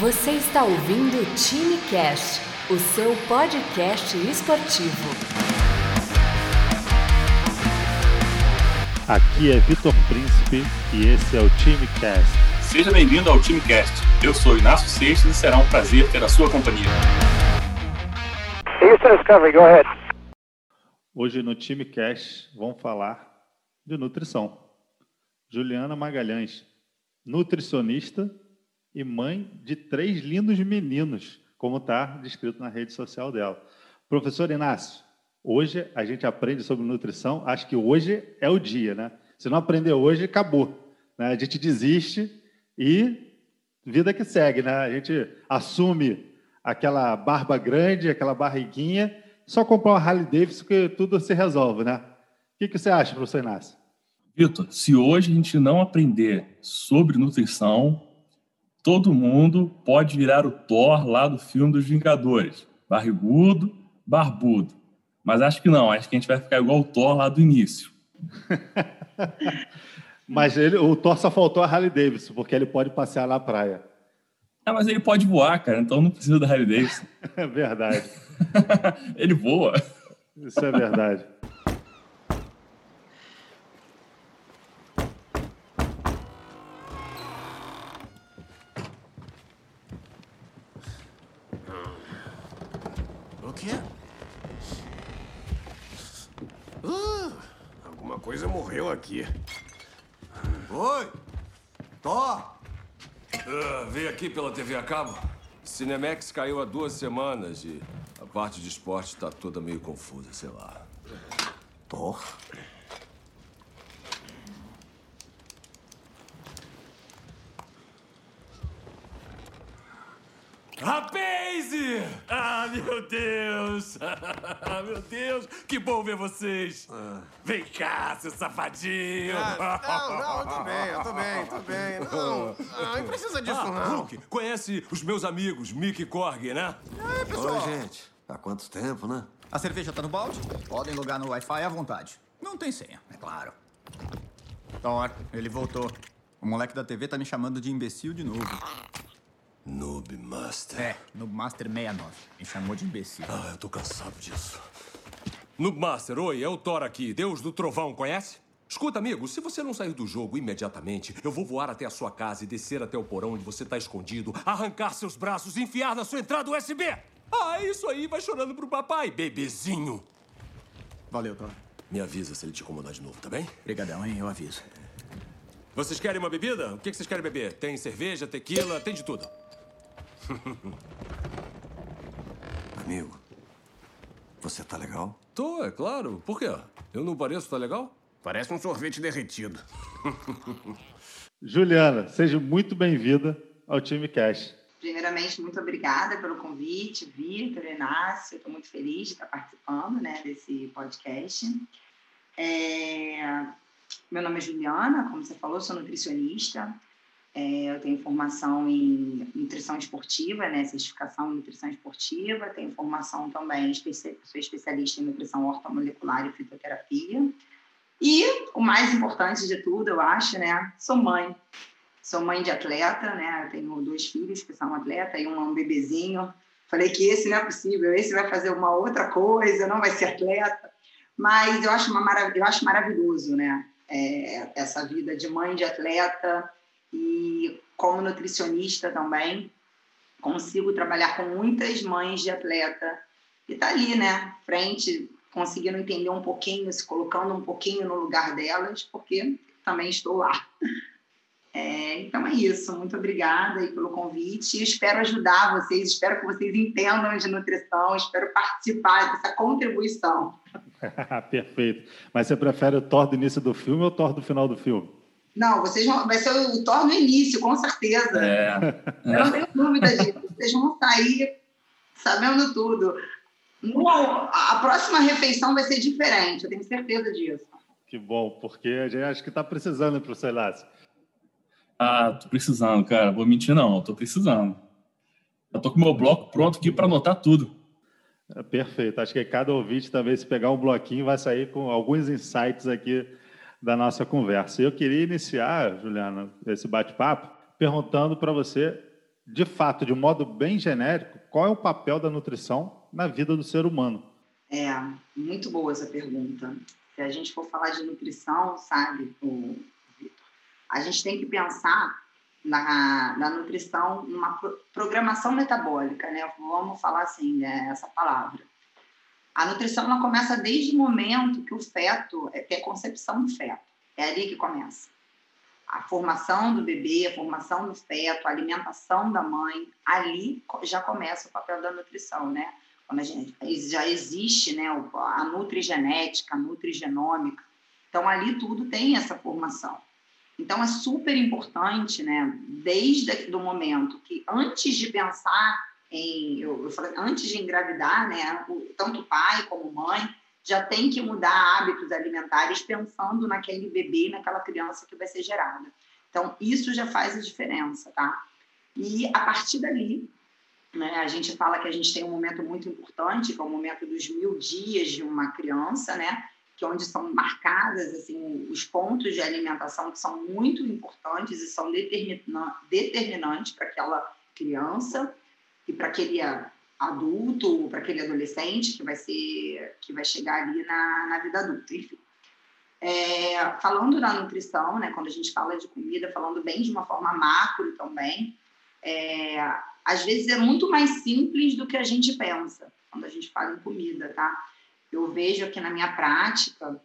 Você está ouvindo o Time Cast, o seu podcast esportivo. Aqui é Vitor Príncipe e esse é o Time Cast. Seja bem-vindo ao Time Cast. Eu sou Inácio Seixas e será um prazer ter a sua companhia. Houston Discovery, go ahead. Hoje no Time Cast vamos falar de nutrição. Juliana Magalhães, nutricionista e mãe de três lindos meninos, como está descrito na rede social dela. Professor Inácio, hoje a gente aprende sobre nutrição, acho que hoje é o dia, né? Se não aprender hoje, acabou. Né? A gente desiste e vida que segue, né? A gente assume aquela barba grande, aquela barriguinha, só comprar uma Harley Davidson que tudo se resolve, né? O que, que você acha, professor Inácio? Vitor, se hoje a gente não aprender sobre nutrição, todo mundo pode virar o Thor lá do filme dos Vingadores. Barrigudo, barbudo. Mas acho que não, acho que a gente vai ficar igual o Thor lá do início. mas ele, o Thor só faltou a Harley Davidson, porque ele pode passear na praia. Ah, mas ele pode voar, cara, então não precisa da Harley Davidson. é verdade. ele voa. Isso é verdade. Aqui. Oi! Thor! Uh, veio aqui pela TV a cabo? Cinemex caiu há duas semanas e a parte de esporte está toda meio confusa, sei lá. Thor? Rapaze! Ah, meu Deus! meu Deus! Que bom ver vocês! Ah. Vem cá, seu safadinho! Ah, não, não, eu tô bem, eu tô bem, tô bem. Não, não, não precisa disso, ah, não. Hulk, conhece os meus amigos, Mick e Korg, né? É, pessoal. Oi, gente. Há quanto tempo, né? A cerveja tá no balde? Podem logar no Wi-Fi à vontade. Não tem senha, é claro. Thor, ele voltou. O moleque da TV tá me chamando de imbecil de novo. Noob Master. É, Noob Master 69. Me chamou de imbecil. Ah, eu tô cansado disso. Noob Master, oi, é o Thor aqui, Deus do Trovão, conhece? Escuta, amigo, se você não sair do jogo imediatamente, eu vou voar até a sua casa e descer até o porão onde você tá escondido, arrancar seus braços e enfiar na sua entrada USB. Ah, é isso aí, vai chorando pro papai, bebezinho. Valeu, Thor. Me avisa se ele te incomodar de novo, tá bem? Obrigadão, hein? Eu aviso. Vocês querem uma bebida? O que vocês querem beber? Tem cerveja, tequila, tem de tudo. Amigo, você tá legal? Tô, é claro. Por quê? Eu não pareço tá legal? Parece um sorvete derretido. Juliana, seja muito bem-vinda ao time Cash. Primeiramente, muito obrigada pelo convite, Vitor, Inácio. Estou muito feliz de estar participando né, desse podcast. É... Meu nome é Juliana, como você falou, sou nutricionista. É, eu tenho formação em nutrição esportiva, né, certificação em nutrição esportiva, tenho formação também, sou especialista em nutrição ortomolecular e fitoterapia. E o mais importante de tudo, eu acho, né, sou mãe. Sou mãe de atleta, né, eu tenho dois filhos que são atletas e um, um bebezinho. Falei que esse não é possível, esse vai fazer uma outra coisa, não vai ser atleta. Mas eu acho, uma marav eu acho maravilhoso, né, é, essa vida de mãe de atleta, e como nutricionista também consigo trabalhar com muitas mães de atleta e tá ali, né, frente, conseguindo entender um pouquinho, se colocando um pouquinho no lugar delas, porque também estou lá. É, então é isso, muito obrigada aí pelo convite. Espero ajudar vocês, espero que vocês entendam de nutrição, espero participar dessa contribuição. Perfeito. Mas você prefere o Thor do início do filme ou o Thor do final do filme? Não, vocês vão, vai ser o Thor no início, com certeza. É. Eu não tenho dúvida disso. Vocês vão sair sabendo tudo. a próxima refeição vai ser diferente, eu tenho certeza disso. Que bom, porque a gente acho que está precisando, professor Lácio. Ah, tô precisando, cara. Vou mentir, não. Tô precisando. Eu tô com meu bloco pronto aqui para anotar tudo. É, perfeito. Acho que cada ouvinte também, se pegar um bloquinho, vai sair com alguns insights aqui da nossa conversa. Eu queria iniciar, Juliana, esse bate-papo perguntando para você de fato, de modo bem genérico, qual é o papel da nutrição na vida do ser humano? É, muito boa essa pergunta. Se a gente for falar de nutrição, sabe, a gente tem que pensar na, na nutrição, numa programação metabólica, né? Vamos falar assim, né, essa palavra. A nutrição ela começa desde o momento que o feto, é, que é a concepção do feto. É ali que começa. A formação do bebê, a formação do feto, a alimentação da mãe, ali já começa o papel da nutrição, né? Quando a gente, já existe né, a nutrigenética, a nutrigenômica. Então, ali tudo tem essa formação. Então, é super importante, né, desde o momento que, antes de pensar em, eu, eu falei, antes de engravidar, né, tanto pai como mãe já tem que mudar hábitos alimentares pensando naquele bebê, naquela criança que vai ser gerada. Então, isso já faz a diferença, tá? E a partir dali, né, a gente fala que a gente tem um momento muito importante, que é o momento dos mil dias de uma criança, né? Que é onde são marcadas assim os pontos de alimentação que são muito importantes e são determinantes para aquela criança e para aquele adulto, para aquele adolescente que vai ser que vai chegar ali na, na vida adulta, enfim. É, falando da nutrição, né, quando a gente fala de comida, falando bem de uma forma macro também, é, às vezes é muito mais simples do que a gente pensa quando a gente fala em comida, tá? Eu vejo aqui na minha prática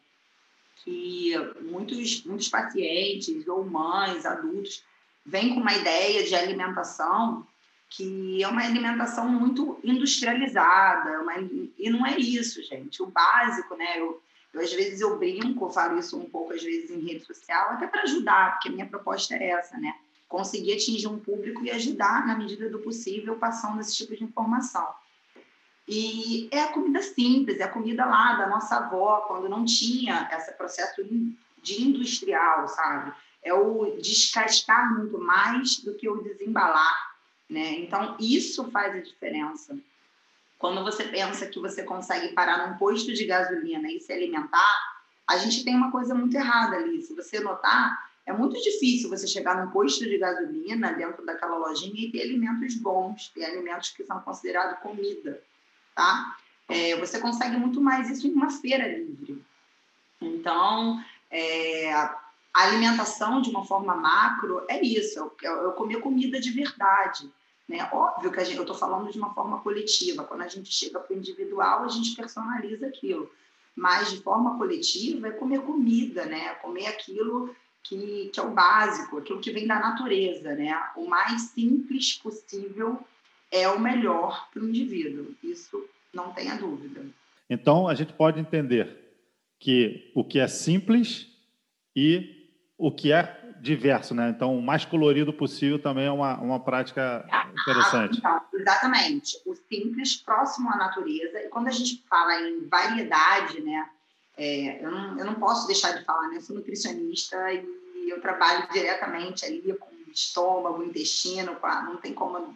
que muitos, muitos pacientes ou mães, adultos, vêm com uma ideia de alimentação que é uma alimentação muito industrializada, uma, e não é isso, gente. O básico, né? Eu, eu, às vezes eu brinco, falo isso um pouco às vezes em rede social, até para ajudar, porque a minha proposta é essa, né? Conseguir atingir um público e ajudar na medida do possível passando esse tipo de informação. E é a comida simples, é a comida lá da nossa avó, quando não tinha esse processo de industrial, sabe? É o descascar muito mais do que o desembalar né? Então, isso faz a diferença. Quando você pensa que você consegue parar num posto de gasolina e se alimentar, a gente tem uma coisa muito errada ali. Se você notar, é muito difícil você chegar num posto de gasolina dentro daquela lojinha e ter alimentos bons, ter alimentos que são considerados comida, tá? É, você consegue muito mais isso em uma feira livre. Então, é, a alimentação de uma forma macro é isso, eu, eu comer comida de verdade. Né? Óbvio que gente, eu estou falando de uma forma coletiva. Quando a gente chega para o individual, a gente personaliza aquilo. Mas de forma coletiva é comer comida, né? Comer aquilo que, que é o básico, aquilo que vem da natureza, né? O mais simples possível é o melhor para o indivíduo. Isso não tenha dúvida. Então a gente pode entender que o que é simples e o que é diverso, né? Então, o mais colorido possível também é uma, uma prática interessante. então, exatamente. O simples, próximo à natureza. E quando a gente fala em variedade, né? É, eu, não, eu não posso deixar de falar, né? Eu sou nutricionista e eu trabalho diretamente ali com estômago, intestino, não tem como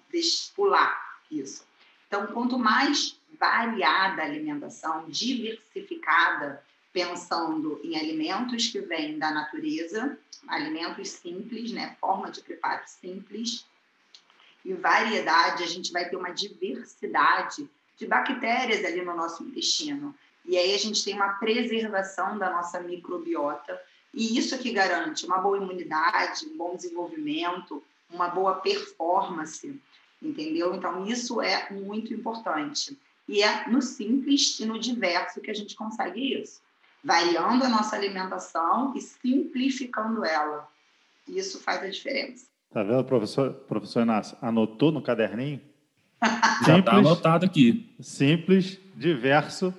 pular isso. Então, quanto mais variada a alimentação, diversificada, pensando em alimentos que vêm da natureza, alimentos simples, né? Forma de preparo simples e variedade, a gente vai ter uma diversidade de bactérias ali no nosso intestino. E aí a gente tem uma preservação da nossa microbiota e isso que garante uma boa imunidade, um bom desenvolvimento, uma boa performance, entendeu? Então isso é muito importante. E é no simples e no diverso que a gente consegue isso variando a nossa alimentação e simplificando ela. Isso faz a diferença. Tá vendo, professor, professor Inácio? Anotou no caderninho? Já está anotado aqui. Simples, diverso.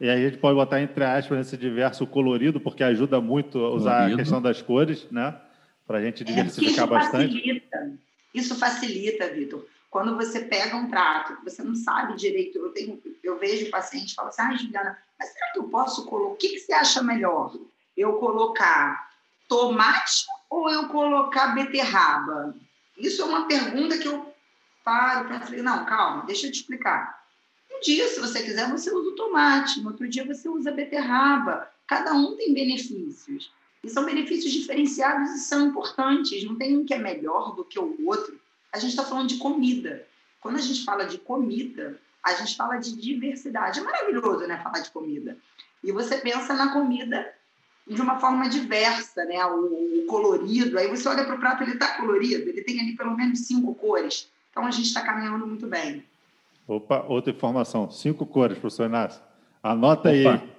E aí a gente pode botar entre aspas nesse diverso colorido, porque ajuda muito a usar colorido. a questão das cores, né? Para a gente é, diversificar é, isso bastante. Facilita. Isso facilita, Vitor. Quando você pega um prato que você não sabe direito, eu, tenho, eu vejo paciente e falo assim, ah, Juliana, mas será que eu posso colocar? O que, que você acha melhor? Eu colocar tomate ou eu colocar beterraba? Isso é uma pergunta que eu paro para falar, não, calma, deixa eu te explicar. Um dia, se você quiser, você usa o tomate, no outro dia você usa beterraba. Cada um tem benefícios. E são benefícios diferenciados e são importantes. Não tem um que é melhor do que o outro. a gente está falando de comida. Quando a gente fala de comida, a gente fala de diversidade. É maravilhoso, né, falar de comida. E você pensa na comida de uma forma diversa, né? O, o colorido. Aí você olha para o prato, ele está colorido, ele tem ali pelo menos cinco cores. Então a gente está caminhando muito bem. Opa, outra informação: cinco cores, professor Inácio. Anota Opa. aí.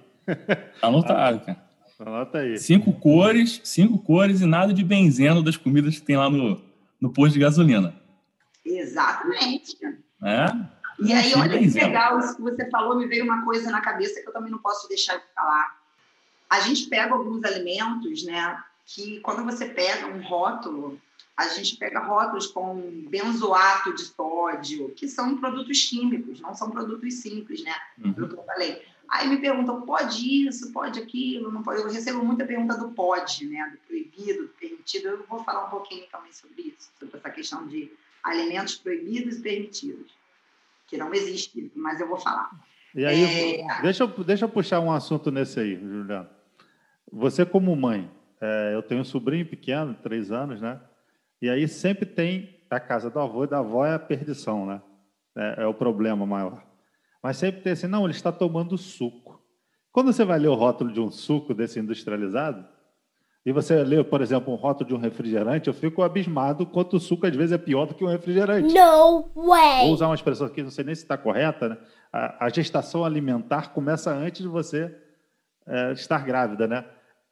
Anotado, cara. Anota aí. Cinco cores, cinco cores e nada de benzeno das comidas que tem lá no, no posto de gasolina. Exatamente. É? E aí, olha que legal isso que você falou, me veio uma coisa na cabeça que eu também não posso deixar de falar. A gente pega alguns alimentos, né, que quando você pega um rótulo, a gente pega rótulos com benzoato de sódio, que são produtos químicos, não são produtos simples, né? Uhum. Pelo que eu falei. Aí me perguntam, pode isso, pode aquilo, não pode. Eu recebo muita pergunta do pode, né? Do proibido, do permitido. Eu vou falar um pouquinho também sobre isso, sobre essa questão de alimentos proibidos e permitidos, que não existe, mas eu vou falar. E aí, É. deixa, eu, deixa eu puxar um assunto nesse aí, Juliano. Você, como mãe, é, eu tenho um sobrinho pequeno, três anos, né? E aí sempre tem a casa do avô e da avó é a perdição, né? É, é o problema maior. Mas sempre tem assim, não, ele está tomando suco. Quando você vai ler o rótulo de um suco desse industrializado, e você lê, por exemplo, um rótulo de um refrigerante, eu fico abismado quanto o suco às vezes é pior do que um refrigerante. No Vou way! usar uma expressão aqui, não sei nem se está correta, né? A, a gestação alimentar começa antes de você é, estar grávida, né?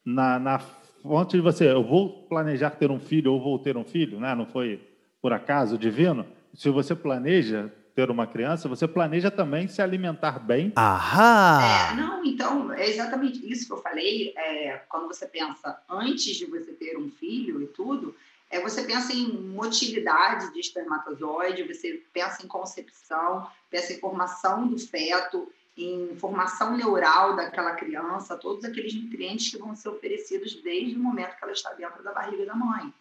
Na, na fonte de você, eu vou planejar ter um filho ou vou ter um filho, né? Não foi por acaso divino. Se você planeja ter uma criança, você planeja também se alimentar bem. Ahá! É, não, então, é exatamente isso que eu falei. é, quando você pensa antes de você ter um filho e tudo, é, você pensa em motilidade de espermatozoide, você pensa em concepção, pensa em formação do feto, em formação neural daquela criança, todos aqueles nutrientes que vão ser oferecidos desde o momento que ela está dentro da barriga da mãe.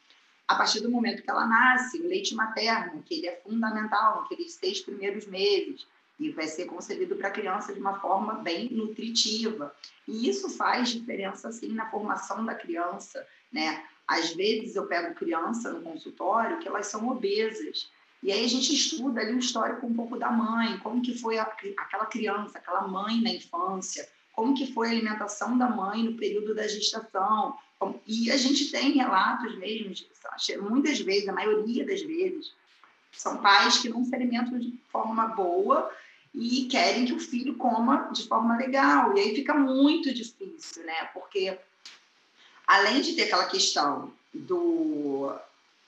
A partir do momento que ela nasce, o leite materno, que ele é fundamental naqueles seis primeiros meses, e vai ser concebido para a criança de uma forma bem nutritiva. E isso faz diferença, sim, na formação da criança, né? Às vezes eu pego criança no consultório que elas são obesas, e aí a gente estuda ali o histórico um pouco da mãe, como que foi a, aquela criança, aquela mãe na infância, como que foi a alimentação da mãe no período da gestação. E a gente tem relatos mesmo, muitas vezes, a maioria das vezes, são pais que não se alimentam de forma boa e querem que o filho coma de forma legal. E aí fica muito difícil, né? Porque além de ter aquela questão do,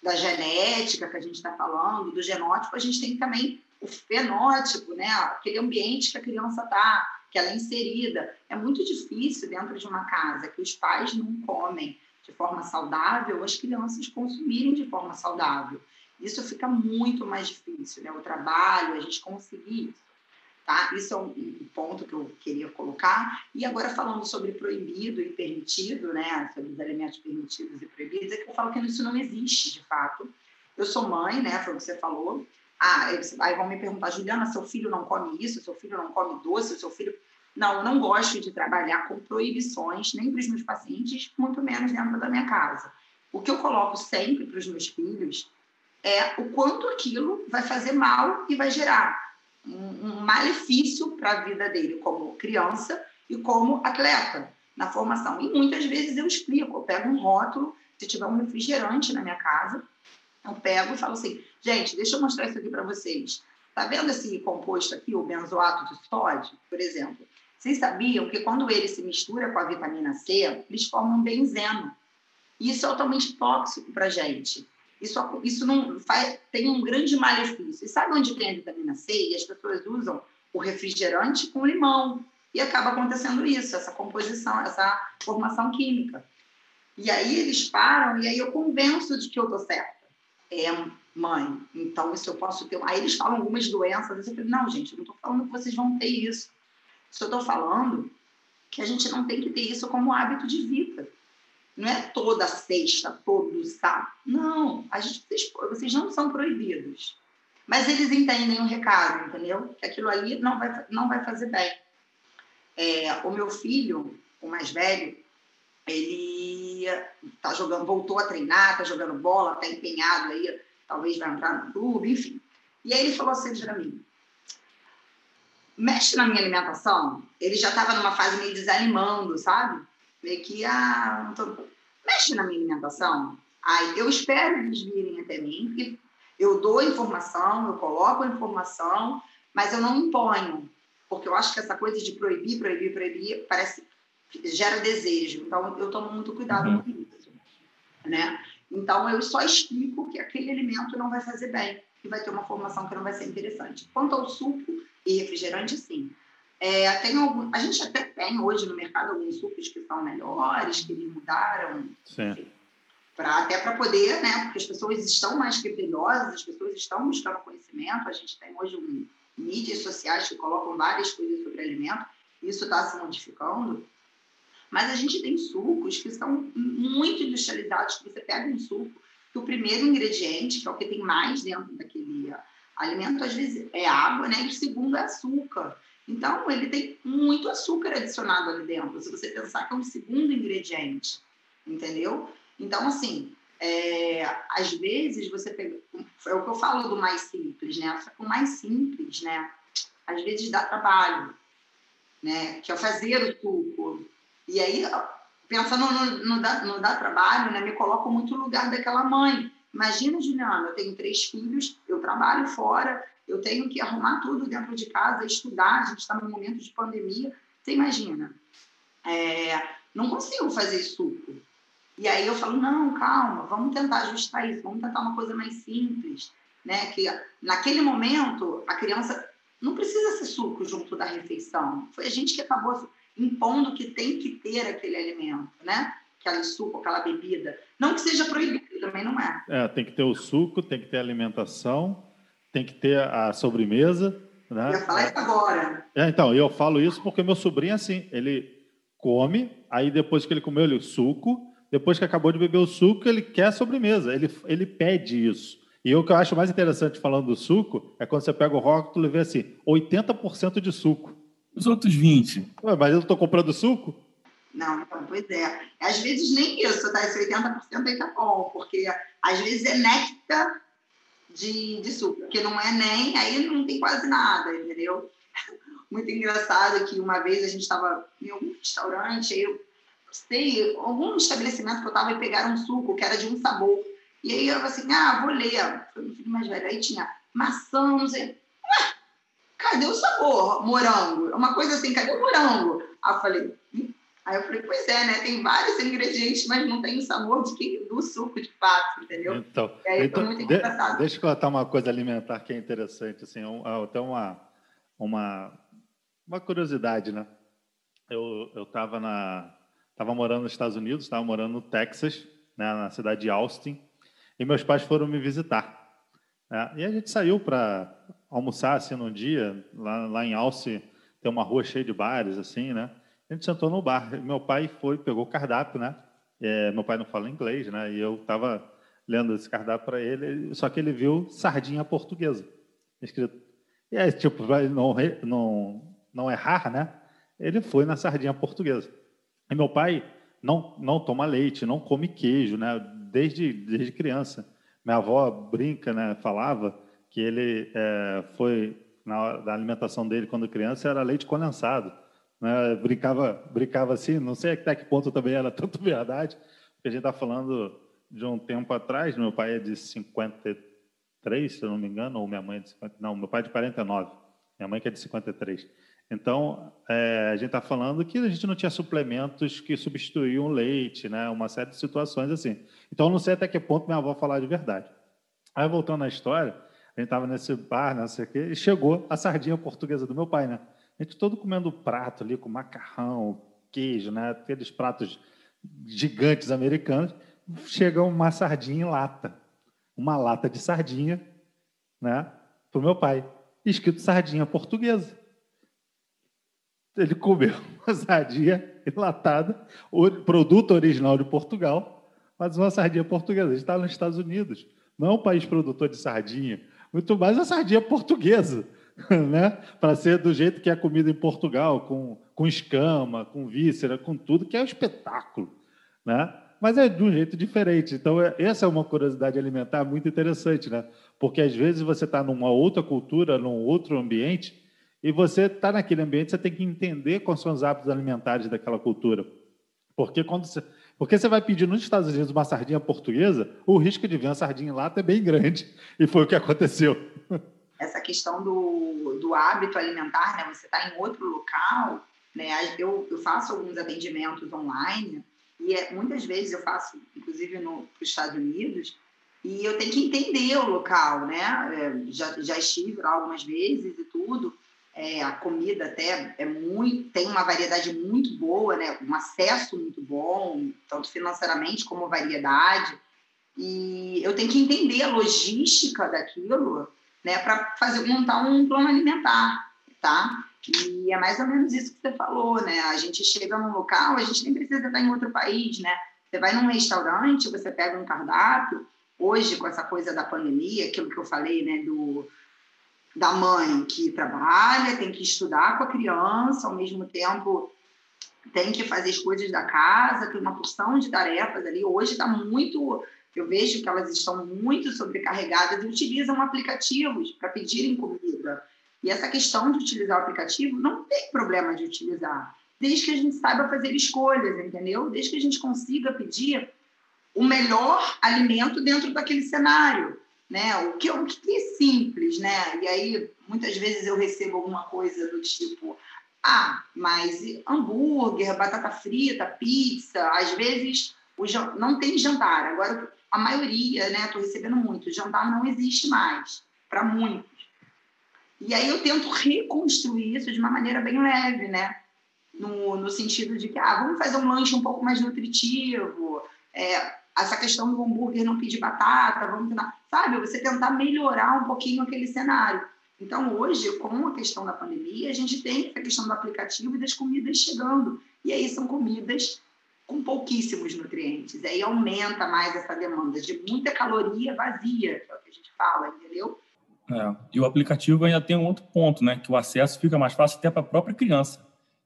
da genética que a gente está falando, do genótipo, a gente tem também o fenótipo, né? Aquele ambiente que a criança está, que ela é inserida. É muito difícil dentro de uma casa que os pais não comem de forma saudável, as crianças consumirem de forma saudável. Isso fica muito mais difícil, né? O trabalho, a gente conseguir isso. Tá? Isso é um ponto que eu queria colocar. E agora, falando sobre proibido e permitido, né? sobre os alimentos permitidos e proibidos, é que eu falo que isso não existe, de fato. Eu sou mãe, né? foi o que você falou. Ah, aí vão me perguntar, Juliana, seu filho não come isso, seu filho não come doce, seu filho... Não, eu não gosto de trabalhar com proibições, nem para os meus pacientes, muito menos dentro da minha casa. O que eu coloco sempre para os meus filhos é o quanto aquilo vai fazer mal e vai gerar um, malefício para a vida dele como criança e como atleta na formação. E muitas vezes eu explico, eu pego um rótulo, se tiver um refrigerante na minha casa, eu pego e falo assim, gente, deixa eu mostrar isso aqui para vocês. Tá vendo esse composto aqui, o benzoato de sódio, por exemplo? Vocês sabiam que quando ele se mistura com a vitamina C, eles formam um benzeno. Isso é altamente tóxico para a gente. Isso, isso não faz, tem um grande malefício. E sabe onde tem a vitamina C? E as pessoas usam o refrigerante com limão. E acaba acontecendo isso, essa composição, essa formação química. E aí eles param, e aí eu convenço de que eu estou certa. É, mãe, então isso eu posso ter. Aí eles falam algumas doenças. Eu falo, não, gente, eu não estou falando que vocês vão ter isso. Só estou falando que a gente não tem que ter isso como hábito de vida. Não é toda sexta, todo sábado. Não, a gente, vocês, não são proibidos. Mas eles entendem o recado, entendeu? Que aquilo ali não vai, não vai fazer bem. É, o meu filho, o mais velho, ele tá jogando, voltou a treinar, tá jogando bola, tá empenhado aí talvez vai entrar no clube, enfim. E aí ele falou assim para mim, mexe na minha alimentação. Ele já estava numa fase meio desanimando, sabe? Meio que, ah, tô... mexe na minha alimentação. Aí eu espero eles virem até mim, porque eu dou informação, eu coloco a informação, mas eu não imponho, porque eu acho que essa coisa de proibir, proibir, proibir, parece gera desejo. Então eu tomo muito cuidado uhum. com isso, né? Então eu só explico que aquele alimento não vai fazer bem e vai ter uma formação que não vai ser interessante. Quanto ao suco e refrigerante, sim. É, tem algum, a gente até tem hoje no mercado alguns sucos que são melhores, que eles mudaram. Sim pra, até para poder, né? Porque as pessoas estão mais criteriosas, as pessoas estão buscando conhecimento. A gente tem hoje um, mídias sociais que colocam várias coisas sobre alimento, isso está se modificando. Mas a gente tem sucos que são muito industrializados, que você pega um suco que o primeiro ingrediente, que é o que tem mais dentro daquele alimento, às vezes é água, né? E o segundo é açúcar. Então, ele tem muito açúcar adicionado ali dentro, se você pensar que é um segundo ingrediente, entendeu? Então, assim, é, às vezes você pega. É o que eu falo do mais simples, né? O mais simples, né? Às vezes dá trabalho, né? Que é fazer o suco. E aí, pensando no, no, dá, no trabalho, né? Me coloco muito no lugar daquela mãe. Imagina, Juliana, eu tenho três filhos, eu trabalho fora, eu tenho que arrumar tudo dentro de casa, estudar, a gente está num momento de pandemia. Você imagina? É, não consigo fazer suco. E aí eu falo, não, calma, vamos tentar ajustar isso, vamos tentar uma coisa mais simples, né? Que naquele momento a criança não precisa ser suco junto da refeição. Foi a gente que acabou impondo que tem que ter aquele alimento, né? Aquele suco, aquela bebida. Não que seja proibido, também não é. É, tem que ter o suco, tem que ter a alimentação, tem que ter a sobremesa, né? Eu ia falar isso agora. É, então, eu falo isso porque meu sobrinho é assim, ele come, aí depois que ele comeu ele suco, depois que acabou de beber o suco, ele quer a sobremesa, ele, ele pede isso. E o que eu acho mais interessante falando do suco é quando você pega o rótulo e vê assim, 80% de suco. Os outros 20%. Ué, mas eu estou comprando suco? Não, então, pois é. Às vezes nem isso, tá? Esse 80% aí tá bom, porque às vezes é néctar de, de suco, porque não é nem, aí não tem quase nada, entendeu? Muito engraçado que uma vez a gente estava em algum restaurante, aí eu sei, algum estabelecimento que eu estava e pegaram um suco que era de um sabor. E aí eu falei assim, ah, vou ler. Foi meu filho mais velho. Aí tinha maçã, não sei. Cadê o sabor? Morango. Uma coisa assim, cadê o morango? Aí eu falei, hum? Aí eu falei, pois é, né? Tem vários ingredientes, mas não tem o sabor de que, do suco de fato, entendeu? Então, e aí então, foi muito de, engraçado. Deixa eu contar uma coisa alimentar que é interessante, assim, um, até uma, uma, uma curiosidade, né? Eu estava na, Estava morando nos Estados Unidos, estava morando no Texas, né, na cidade de Austin, e meus pais foram me visitar. Né? E a gente saiu para almoçar assim num dia, lá, lá em Austin tem uma rua cheia de bares, assim, né? A gente sentou no bar. Meu pai foi, pegou o cardápio, né? É, meu pai não fala inglês, né? E eu estava lendo esse cardápio para ele, só que ele viu sardinha portuguesa escrito. E aí, tipo, não, não, não errar, né? Ele foi na sardinha portuguesa. E meu pai não, não toma leite, não come queijo, né? Desde, desde criança. Minha avó brinca, né? Falava que ele é, foi na alimentação dele quando criança era leite condensado. Né? Brincava, brincava assim, não sei até que ponto também era tanto verdade, porque a gente está falando de um tempo atrás. Meu pai é de 53, se eu não me engano, ou minha mãe é de 50, não, meu pai é de 49, minha mãe que é de 53. Então, é, a gente está falando que a gente não tinha suplementos que substituíam leite, né? uma série de situações assim. Então, não sei até que ponto minha avó falar de verdade. Aí, voltando à história, a gente estava nesse bar, não sei o quê, e chegou a sardinha portuguesa do meu pai, né? A gente todo comendo prato ali com macarrão, queijo, né? Aqueles pratos gigantes americanos. Chega uma sardinha em lata, uma lata de sardinha, né? Para o meu pai, escrito sardinha portuguesa ele comeu uma sardinha enlatada, produto original de Portugal, mas uma sardinha portuguesa. Gente está nos Estados Unidos, não é um país produtor de sardinha, muito mais a sardinha portuguesa, né? para ser do jeito que é comida em Portugal, com, com escama, com víscera, com tudo, que é um espetáculo. Né? mas é de um jeito diferente. Então, é, essa é uma curiosidade alimentar muito interessante, né? Porque às vezes você está numa outra cultura, num outro ambiente, e você está naquele ambiente, você tem que entender quais são os hábitos alimentares daquela cultura. Porque quando você, porque você vai pedir nos Estados Unidos uma sardinha portuguesa, o risco de vir uma sardinha em lata é bem grande. E foi o que aconteceu. Essa questão do, do hábito alimentar, né? Você está em outro local, né? Eu, eu faço alguns atendimentos online e é, muitas vezes eu faço, inclusive no, para os Estados Unidos, e eu tenho que entender o local, né? É, já, já estive lá algumas vezes e tudo. É, a comida até é muito, tem uma variedade muito boa, né? Um acesso muito bom, tanto financeiramente como variedade. E eu tenho que entender a logística daquilo, né? Para fazer montar um plano alimentar, tá? E é mais ou menos isso que você falou, né? A gente chega num local, a gente nem precisa estar em outro país, né? Você vai num restaurante, você pega um cardápio. Hoje, com essa coisa da pandemia, aquilo que eu falei, né? Do, da mãe que trabalha, tem que estudar com a criança, ao mesmo tempo tem que fazer as coisas da casa, tem uma porção de tarefas ali. Hoje está muito. Eu vejo que elas estão muito sobrecarregadas e utilizam aplicativos para pedirem comida. E essa questão de utilizar o aplicativo não tem problema de utilizar, desde que a gente saiba fazer escolhas, entendeu? Desde que a gente consiga pedir o melhor alimento dentro daquele cenário, né? O que, o que é simples, né? E aí muitas vezes eu recebo alguma coisa do tipo, ah, mas hambúrguer, batata frita, pizza, às vezes o, não tem jantar. Agora a maioria, né? Estou recebendo muito. Jantar não existe mais para muitos. E aí eu tento reconstruir isso de uma maneira bem leve, né? No, no sentido de que, ah, vamos fazer um lanche um pouco mais nutritivo, é, essa questão do hambúrguer não pedir batata, vamos tentar, sabe? Você tentar melhorar um pouquinho aquele cenário. Então, hoje, com a questão da pandemia, a gente tem a questão do aplicativo e das comidas chegando. E aí são comidas com pouquíssimos nutrientes. Aí aumenta mais essa demanda de muita caloria vazia, que é o que a gente fala, entendeu? É. E o aplicativo ainda tem um outro ponto, né? Que o acesso fica mais fácil até para a própria criança.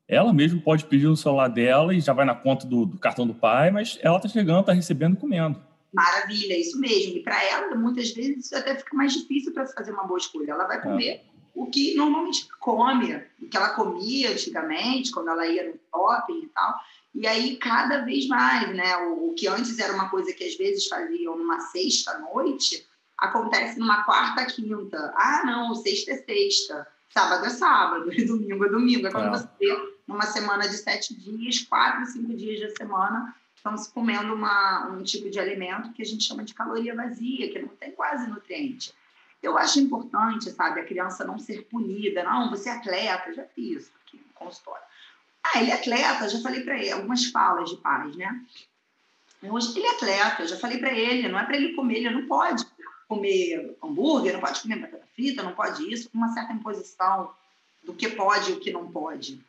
Ela mesmo pode pedir no celular dela e já vai na conta do, do cartão do pai, mas ela está chegando, está recebendo e comendo. Maravilha, isso mesmo. E para ela, muitas vezes, isso até fica mais difícil para fazer uma boa escolha. Ela vai comer é. o que normalmente come, o que ela comia antigamente, quando ela ia no shopping e tal. E aí, cada vez mais, né? O, o que antes era uma coisa que às vezes faziam numa sexta-noite, acontece numa quarta, quinta. Ah, não, sexta é sexta, sábado é sábado, e domingo é domingo. É quando é. você numa semana de sete dias, quatro, cinco dias da semana, estamos comendo uma, um tipo de alimento que a gente chama de caloria vazia, que não tem quase nutriente. Eu acho importante, sabe, a criança não ser punida. Não, você é atleta, já fiz isso aqui no consultório. Ah, ele é atleta, já falei para ele, algumas falas de pais, né? Hoje, ele é atleta, já falei para ele, não é para ele comer, ele não pode comer hambúrguer, não pode comer batata frita, não pode isso, uma certa imposição do que pode e o que não pode.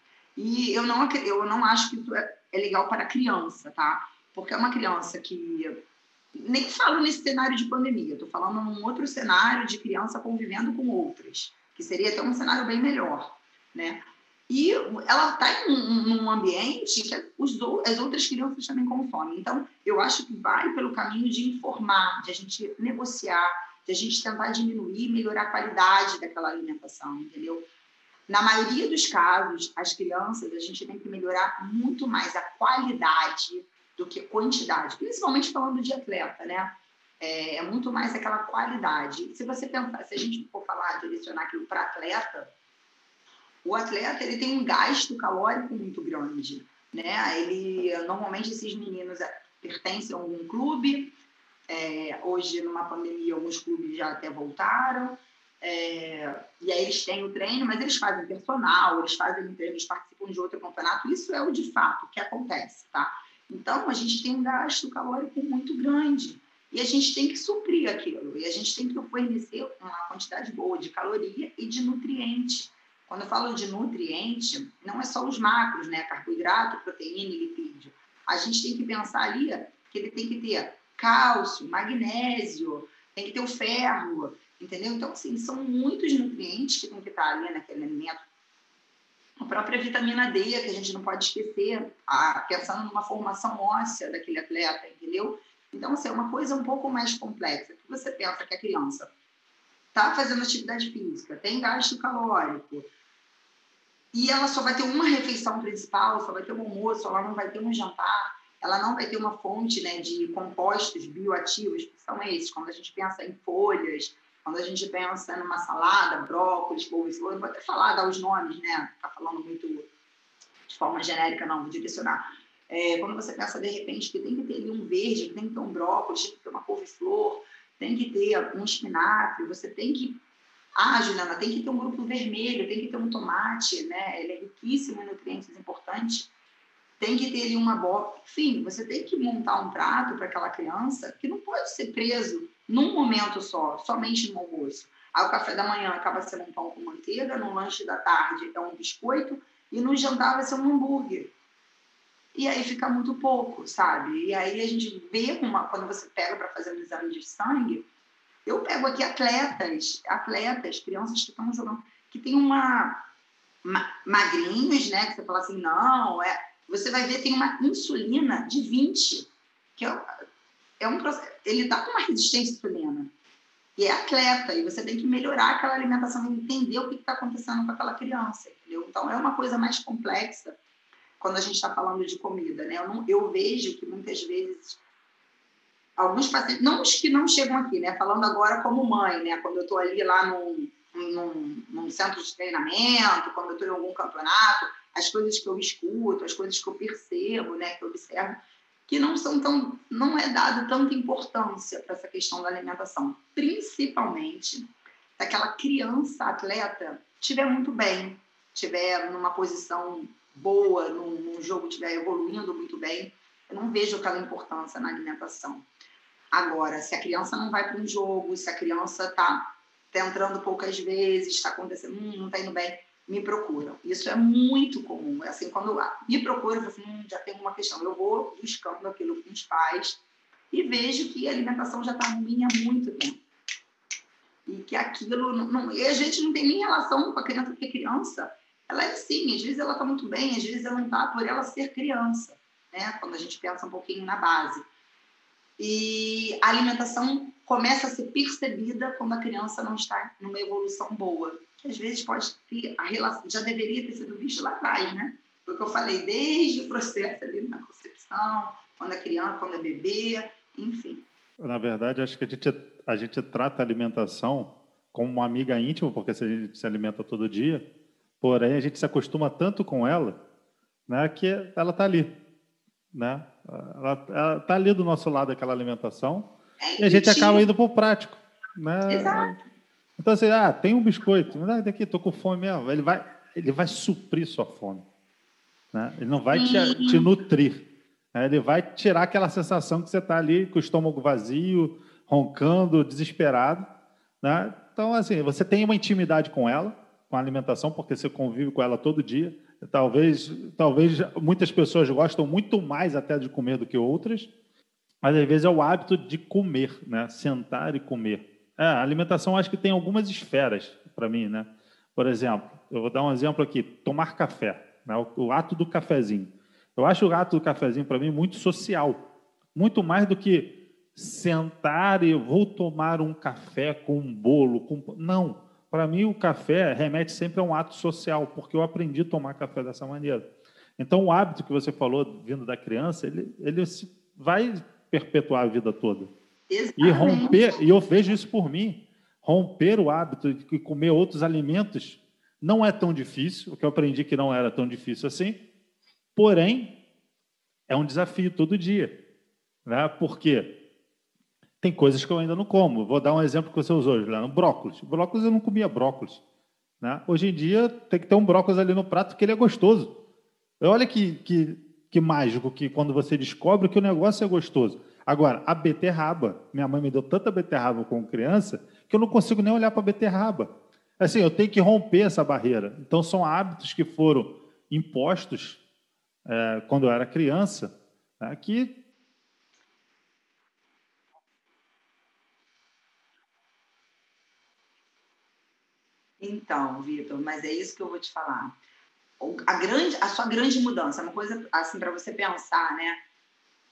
E eu não, eu não acho que isso é, é legal para criança, tá? Porque é uma criança que. Nem falo nesse cenário de pandemia, estou falando num outro cenário de criança convivendo com outras, que seria até um cenário bem melhor, né? E ela está em um, num ambiente que os, as outras crianças também consomem. Então, eu acho que vai pelo caminho de informar, de a gente negociar, de a gente tentar diminuir melhorar a qualidade daquela alimentação, entendeu? Na maioria dos casos, as crianças, a gente tem que melhorar muito mais a qualidade do que quantidade, principalmente falando de atleta, né? É, é muito mais aquela qualidade. Se você pensar, se a gente for falar, direcionar aquilo para atleta, o atleta ele tem um gasto calórico muito grande, né? Ele normalmente esses meninos pertencem a algum clube. É, hoje numa pandemia alguns clubes já até voltaram. É, e aí eles têm o treino, mas eles fazem personal, eles fazem treino, eles participam de outro campeonato. Isso é o de fato que acontece, tá? Então a gente tem um gasto calórico muito grande e a gente tem que suprir aquilo e a gente tem que fornecer uma quantidade boa de caloria e de nutrientes quando eu falo de nutriente, não é só os macros, né? Carboidrato, proteína e lipídio. A gente tem que pensar ali que ele tem que ter cálcio, magnésio, tem que ter o ferro, entendeu? Então, assim, são muitos nutrientes que tem que estar ali naquele alimento A própria vitamina D, que a gente não pode esquecer, a, pensando numa formação óssea daquele atleta, entendeu? Então, assim, é uma coisa um pouco mais complexa. Que você pensa que a criança está fazendo atividade física, tem gasto calórico, e ela só vai ter uma refeição principal, só vai ter um almoço, ela não vai ter um jantar, ela não vai ter uma fonte né, de compostos bioativos, que são esses, quando a gente pensa em folhas, quando a gente pensa numa salada, brócolis, couve-flor, vou até falar, dar os nomes, né? Tá falando muito de forma genérica, não, vou direcionar. É, quando você pensa, de repente, que tem que ter ali um verde, que tem que ter um brócolis, tem que ter uma couve-flor, tem que ter um espinafre, você tem que ah, Juliana, tem que ter um grupo vermelho, tem que ter um tomate, né? Ele é riquíssimo em nutrientes importantes. Tem que ter uma bola. Enfim, você tem que montar um prato para aquela criança que não pode ser preso num momento só, somente no almoço. Aí o café da manhã acaba sendo um pão com manteiga, no lanche da tarde é um biscoito e no jantar vai ser um hambúrguer. E aí fica muito pouco, sabe? E aí a gente vê uma, quando você pega para fazer um exame de sangue, eu pego aqui atletas, atletas, crianças que estão jogando, que tem uma magrinhos, né? Que você fala assim, não, é. Você vai ver tem uma insulina de 20, que é, é um ele está com uma resistência insulina. E é atleta, e você tem que melhorar aquela alimentação entender o que está acontecendo com aquela criança, entendeu? Então é uma coisa mais complexa quando a gente está falando de comida, né? Eu, não, eu vejo que muitas vezes alguns pacientes, não os que não chegam aqui, né? Falando agora como mãe, né? Quando eu estou ali lá num, num, num, centro de treinamento, quando eu estou em algum campeonato, as coisas que eu escuto, as coisas que eu percebo, né? Que eu observo, que não são tão, não é dado tanta importância para essa questão da alimentação, principalmente se aquela criança atleta estiver muito bem, estiver numa posição boa, num, num jogo estiver evoluindo muito bem, eu não vejo aquela importância na alimentação. Agora, se a criança não vai para um jogo, se a criança está tá entrando poucas vezes, está acontecendo, hum, não está indo bem, me procuram. Isso é muito comum. É assim, quando me procuram, eu assim, hum, já tem uma questão. Eu vou buscando aquilo com os pais e vejo que a alimentação já está ruim há muito tempo. E que aquilo. Não, não, e a gente não tem nem relação com a criança, porque criança, ela é assim, às vezes ela está muito bem, às vezes ela não está por ela ser criança, né? Quando a gente pensa um pouquinho na base. E a alimentação começa a ser percebida quando a criança não está numa evolução boa. Que às vezes pode ter a relação, já deveria ter sido visto lá atrás, né? Foi o que eu falei, desde o processo ali na concepção, quando é criança, quando é bebê, enfim. Na verdade, acho que a gente, a gente trata a alimentação como uma amiga íntima, porque a gente se alimenta todo dia, porém a gente se acostuma tanto com ela, né, que ela está ali, né? Ela está ali do nosso lado aquela alimentação é e a gente acaba indo para o prático, né? Exato. Então assim, ah, tem um biscoito, ah, daqui, tô com fome mesmo. Ele vai, ele vai suprir sua fome, né? Ele não vai te, te nutrir, né? ele vai tirar aquela sensação que você está ali com o estômago vazio, roncando, desesperado, né? Então assim, você tem uma intimidade com ela, com a alimentação, porque você convive com ela todo dia. Talvez, talvez muitas pessoas gostam muito mais até de comer do que outras, mas às vezes é o hábito de comer, né? Sentar e comer. É, alimentação acho que tem algumas esferas para mim, né? Por exemplo, eu vou dar um exemplo aqui: tomar café, né? o, o ato do cafezinho. Eu acho o ato do cafezinho para mim muito social, muito mais do que sentar e vou tomar um café com um bolo, com não para mim, o café remete sempre a um ato social, porque eu aprendi a tomar café dessa maneira. Então, o hábito que você falou vindo da criança, ele, ele vai perpetuar a vida toda. Exatamente. E romper, e eu vejo isso por mim, romper o hábito de comer outros alimentos não é tão difícil, o que eu aprendi que não era tão difícil assim, porém, é um desafio todo dia. Né? Por quê? Tem coisas que eu ainda não como. Vou dar um exemplo que você usou, Juliano. Brócolis. Brócolis eu não comia brócolis. Né? Hoje em dia tem que ter um brócolis ali no prato porque ele é gostoso. Olha que, que, que mágico que quando você descobre que o negócio é gostoso. Agora, a beterraba. Minha mãe me deu tanta beterraba como criança que eu não consigo nem olhar para a beterraba. Assim, eu tenho que romper essa barreira. Então, são hábitos que foram impostos é, quando eu era criança, né, que Então, Vitor, mas é isso que eu vou te falar. a grande, a sua grande mudança, uma coisa assim para você pensar, né?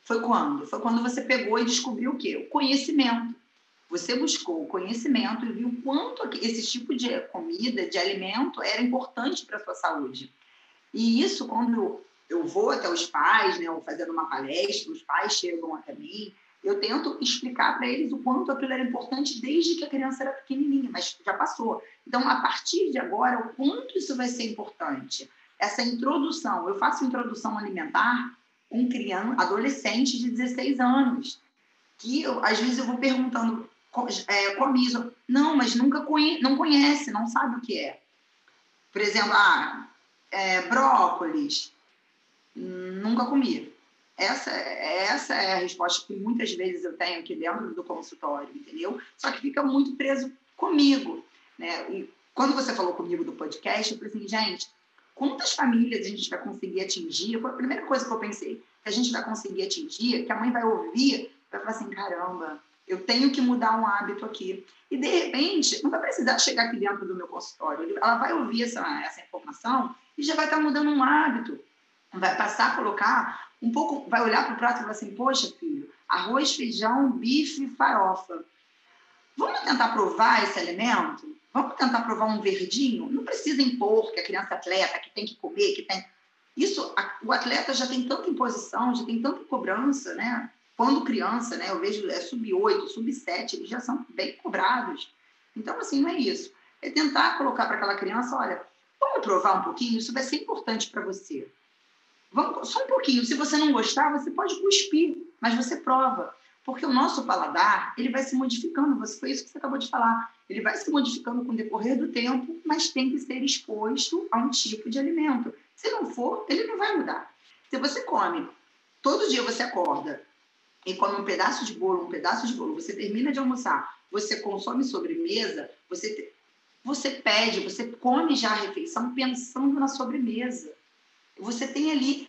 Foi quando? Foi quando você pegou e descobriu o quê? O conhecimento. Você buscou o conhecimento e viu quanto esse tipo de comida, de alimento, era importante para a sua saúde. E isso, quando eu vou até os pais, né, ou fazendo uma palestra, os pais chegam até mim, eu tento explicar para eles o quanto aquilo era importante desde que a criança era pequenininha, mas já passou. Então, a partir de agora, o quanto isso vai ser importante? Essa introdução, eu faço introdução alimentar com criança, adolescente de 16 anos, que eu, às vezes eu vou perguntando, é, come isso? Não, mas nunca conhe, não conhece, não sabe o que é. Por exemplo, ah, é, brócolis, nunca comi. Essa, essa é a resposta que muitas vezes eu tenho aqui dentro do consultório, entendeu? Só que fica muito preso comigo, né? E quando você falou comigo do podcast, eu falei assim, gente, quantas famílias a gente vai conseguir atingir? Foi a primeira coisa que eu pensei, que a gente vai conseguir atingir, que a mãe vai ouvir, vai falar assim, caramba, eu tenho que mudar um hábito aqui. E, de repente, não vai precisar chegar aqui dentro do meu consultório. Ela vai ouvir essa, essa informação e já vai estar mudando um hábito. Vai passar a colocar um pouco, vai olhar para o prato e falar assim: Poxa, filho, arroz, feijão, bife, farofa. Vamos tentar provar esse alimento? Vamos tentar provar um verdinho? Não precisa impor que a criança é atleta, que tem que comer, que tem. Isso, a, o atleta já tem tanta imposição, já tem tanta cobrança, né? Quando criança, né? Eu vejo é sub-8, sub-7, eles já são bem cobrados. Então, assim, não é isso. É tentar colocar para aquela criança: olha, vamos provar um pouquinho, isso vai ser importante para você. Vamos, só um pouquinho. Se você não gostar, você pode cuspir, mas você prova. Porque o nosso paladar, ele vai se modificando. Você, foi isso que você acabou de falar. Ele vai se modificando com o decorrer do tempo, mas tem que ser exposto a um tipo de alimento. Se não for, ele não vai mudar. Se você come, todo dia você acorda e come um pedaço de bolo, um pedaço de bolo, você termina de almoçar, você consome sobremesa, você, você pede, você come já a refeição pensando na sobremesa você tem ali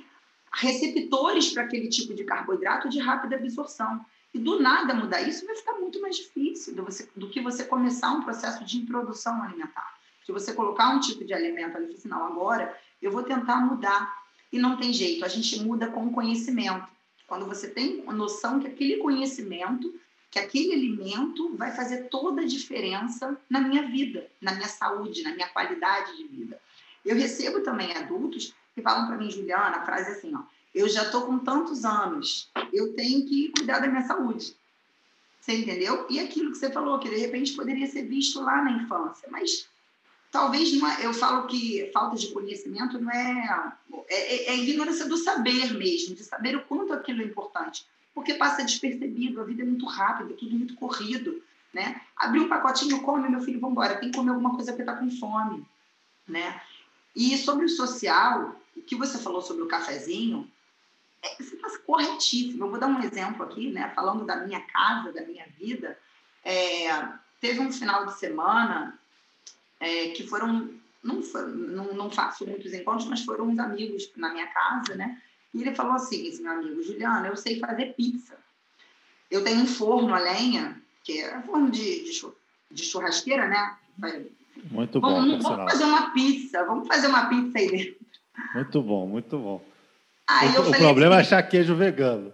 receptores para aquele tipo de carboidrato de rápida absorção. E do nada mudar isso vai ficar muito mais difícil do, você, do que você começar um processo de introdução alimentar. Se você colocar um tipo de alimento ali, assim, não, agora eu vou tentar mudar. E não tem jeito, a gente muda com conhecimento. Quando você tem noção que aquele conhecimento, que aquele alimento vai fazer toda a diferença na minha vida, na minha saúde, na minha qualidade de vida. Eu recebo também adultos que falam para mim, Juliana, a frase é assim, ó, eu já estou com tantos anos, eu tenho que cuidar da minha saúde. Você entendeu? E aquilo que você falou, que de repente poderia ser visto lá na infância, mas talvez não é, eu falo que falta de conhecimento não é, é, é, é ignorância do saber mesmo, de saber o quanto aquilo é importante, porque passa despercebido, a vida é muito rápida, tudo muito corrido, né? Abrir um pacotinho, come, meu filho, vamos embora, tem que comer alguma coisa porque está com fome, né? E sobre o social, o que você falou sobre o cafezinho, é, está corretíssimo. Eu vou dar um exemplo aqui, né? Falando da minha casa, da minha vida. É, teve um final de semana é, que foram não, não, não, faço muitos encontros, mas foram uns amigos na minha casa, né? E ele falou assim, esse meu amigo, Juliana, eu sei fazer pizza. Eu tenho um forno a lenha, que é forno de, de, churrasqueira, né? Muito bom. Vamos, vamos fazer uma pizza, vamos fazer uma pizza aí dentro. Muito bom, muito bom. Aí o, o problema assim, é achar queijo vegano.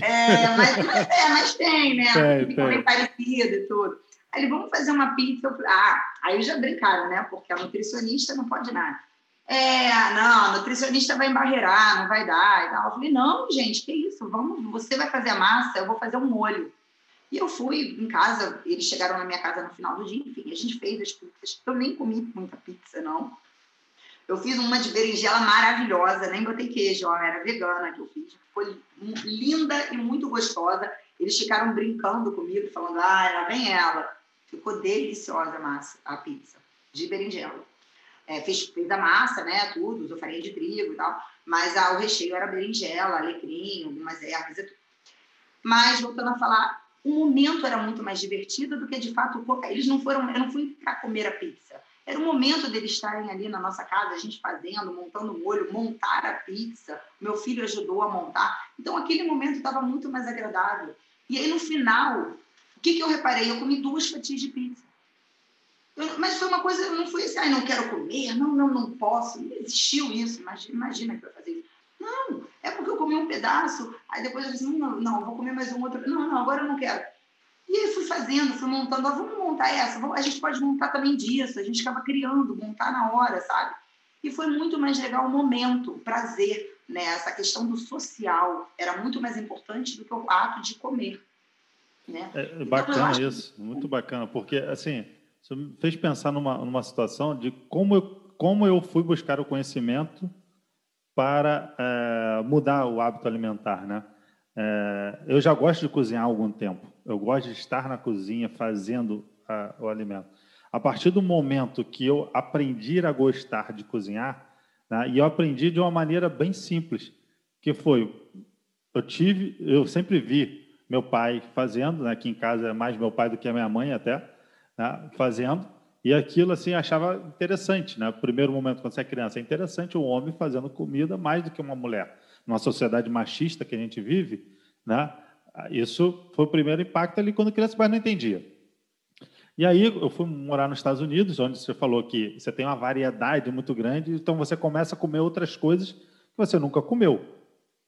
É, mas, mas, é, mas tem, né? Tem, bem parecido e tudo. Aí ele, vamos fazer uma pizza. Eu falei, ah, aí já brincaram, né? Porque a nutricionista não pode nada. É, não, a nutricionista vai embarrear, não vai dar e tal. Eu falei, não, gente, que isso? Vamos, você vai fazer a massa, eu vou fazer um molho. E eu fui em casa, eles chegaram na minha casa no final do dia, enfim, a gente fez as pizzas. Eu nem comi muita pizza, não. Eu fiz uma de berinjela maravilhosa, nem botei queijo, ó, era vegana que eu fiz. Foi linda e muito gostosa. Eles ficaram brincando comigo, falando, ah, lá vem ela. Ficou deliciosa a massa, a pizza, de berinjela. É, fez, fez a massa, né, tudo, usou farinha de trigo e tal, mas ah, o recheio era berinjela, alecrim, algumas ervas e tudo. Mas, voltando a falar, o momento era muito mais divertido do que de fato eles não foram eu não fui para comer a pizza era o momento deles estarem ali na nossa casa a gente fazendo montando molho montar a pizza meu filho ajudou a montar então aquele momento estava muito mais agradável e aí no final o que que eu reparei eu comi duas fatias de pizza Eu, mas foi uma coisa, não foi assim, ah, não quero comer, não, não, não posso. Não existiu isso, imagina, imagina que eu fazer isso. Não, é porque eu comi um pedaço, aí depois eu disse, não, não, vou comer mais um outro. Não, não, agora eu não quero. E aí fui fazendo, fui montando, ah, vamos montar essa, a gente pode montar também disso, a gente acaba criando, montar na hora, sabe? E foi muito mais legal o momento, o prazer, né? Essa questão do social era muito mais importante do que o ato de comer. Né? É, é bacana então, isso, muito bacana, porque assim, você me fez pensar numa, numa situação de como eu, como eu fui buscar o conhecimento para é, mudar o hábito alimentar, né? É, eu já gosto de cozinhar há algum tempo. Eu gosto de estar na cozinha fazendo a, o alimento. A partir do momento que eu aprendi a gostar de cozinhar, né, e eu aprendi de uma maneira bem simples, que foi, eu tive, eu sempre vi meu pai fazendo, né, aqui em casa é mais meu pai do que a minha mãe até, né, fazendo, e aquilo assim achava interessante, né? Primeiro momento quando você é criança, é interessante um homem fazendo comida mais do que uma mulher. Numa sociedade machista que a gente vive, né? Isso foi o primeiro impacto ali quando criança, mas não entendia. E aí eu fui morar nos Estados Unidos, onde você falou que você tem uma variedade muito grande, então você começa a comer outras coisas que você nunca comeu,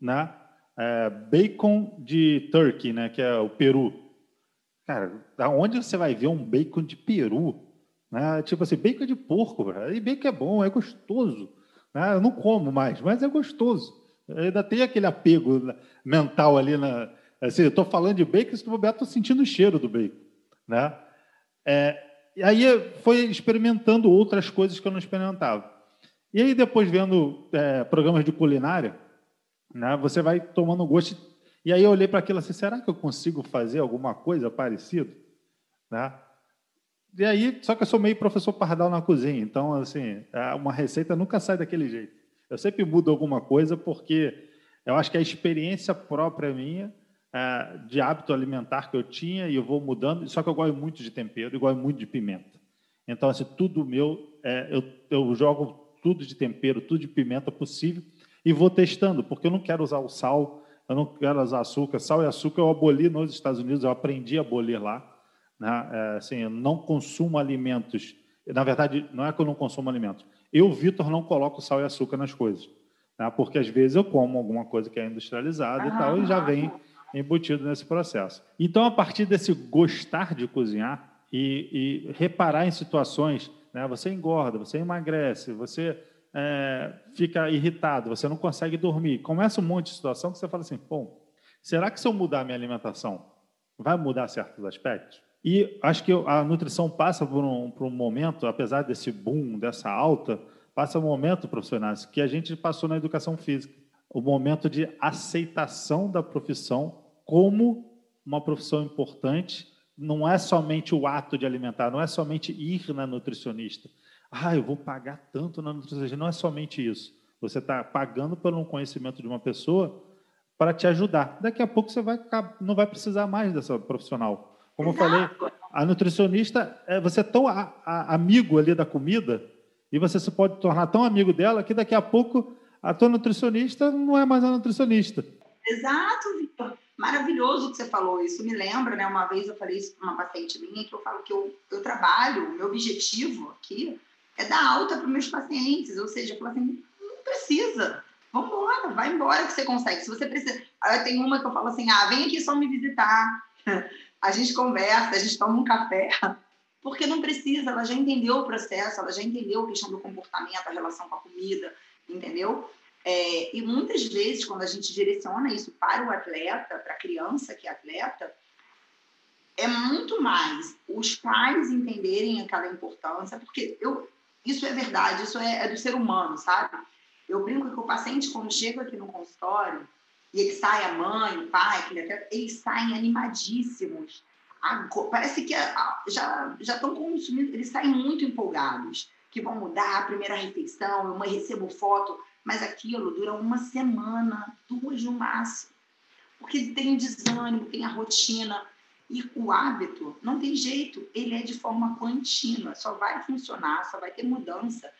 né? É, bacon de turkey, né? Que é o peru. Cara, da onde você vai ver um bacon de peru? Né? Tipo assim, bacon de porco, e bacon é bom, é gostoso. Né? Eu não como mais, mas é gostoso. Ainda tem aquele apego mental ali na. Assim, estou falando de bacon, se eu estou sentindo o cheiro do bacon, né? É, e aí foi experimentando outras coisas que eu não experimentava. E aí depois vendo é, programas de culinária, né, você vai tomando gosto. E aí eu olhei para aquilo assim, será que eu consigo fazer alguma coisa parecida? Né? E aí, só que eu sou meio professor pardal na cozinha, então assim, é, uma receita nunca sai daquele jeito. Eu sempre mudo alguma coisa porque eu acho que a experiência própria minha é, de hábito alimentar que eu tinha e eu vou mudando. Só que eu gosto muito de tempero e gosto muito de pimenta. Então, assim, tudo meu, é, eu, eu jogo tudo de tempero, tudo de pimenta possível e vou testando, porque eu não quero usar o sal, eu não quero usar açúcar. Sal e açúcar eu aboli nos Estados Unidos, eu aprendi a abolir lá. Né? É, assim, eu não consumo alimentos. Na verdade, não é que eu não consumo alimentos. Eu, Vitor, não coloco sal e açúcar nas coisas. Né? Porque às vezes eu como alguma coisa que é industrializada ah, e tal, e já vem embutido nesse processo. Então, a partir desse gostar de cozinhar e, e reparar em situações, né, você engorda, você emagrece, você é, fica irritado, você não consegue dormir. Começa um monte de situação que você fala assim: bom, será que se eu mudar minha alimentação, vai mudar certos aspectos? E acho que a nutrição passa por um, por um momento, apesar desse boom, dessa alta, passa um momento, profissionais, que a gente passou na educação física. O momento de aceitação da profissão como uma profissão importante. Não é somente o ato de alimentar, não é somente ir na nutricionista. Ah, eu vou pagar tanto na nutricionista. Não é somente isso. Você está pagando por um conhecimento de uma pessoa para te ajudar. Daqui a pouco você vai não vai precisar mais dessa profissional. Como eu falei, a nutricionista, é, você é tão a, a, amigo ali da comida e você se pode tornar tão amigo dela que daqui a pouco a tua nutricionista não é mais a nutricionista. Exato, Vitor maravilhoso que você falou. Isso me lembra, né? Uma vez eu falei isso para uma paciente minha, que eu falo que eu, eu trabalho, meu objetivo aqui é dar alta para meus pacientes. Ou seja, eu falo assim, não precisa. Vamos embora, vai embora que você consegue. Se você precisa. Aí tem uma que eu falo assim: ah, vem aqui só me visitar. A gente conversa, a gente toma um café. Porque não precisa, ela já entendeu o processo, ela já entendeu a questão do comportamento, a relação com a comida, entendeu? É, e muitas vezes, quando a gente direciona isso para o atleta, para a criança que é atleta, é muito mais os pais entenderem aquela importância, porque eu, isso é verdade, isso é, é do ser humano, sabe? Eu brinco que o paciente, quando chega aqui no consultório, e ele sai, a mãe, o pai, eles saem animadíssimos. Parece que já, já estão consumindo, eles saem muito empolgados, que vão mudar a primeira refeição, eu recebo foto mas aquilo dura uma semana, duas no máximo. Porque tem o desânimo, tem a rotina. E o hábito não tem jeito, ele é de forma contínua, só vai funcionar, só vai ter mudança.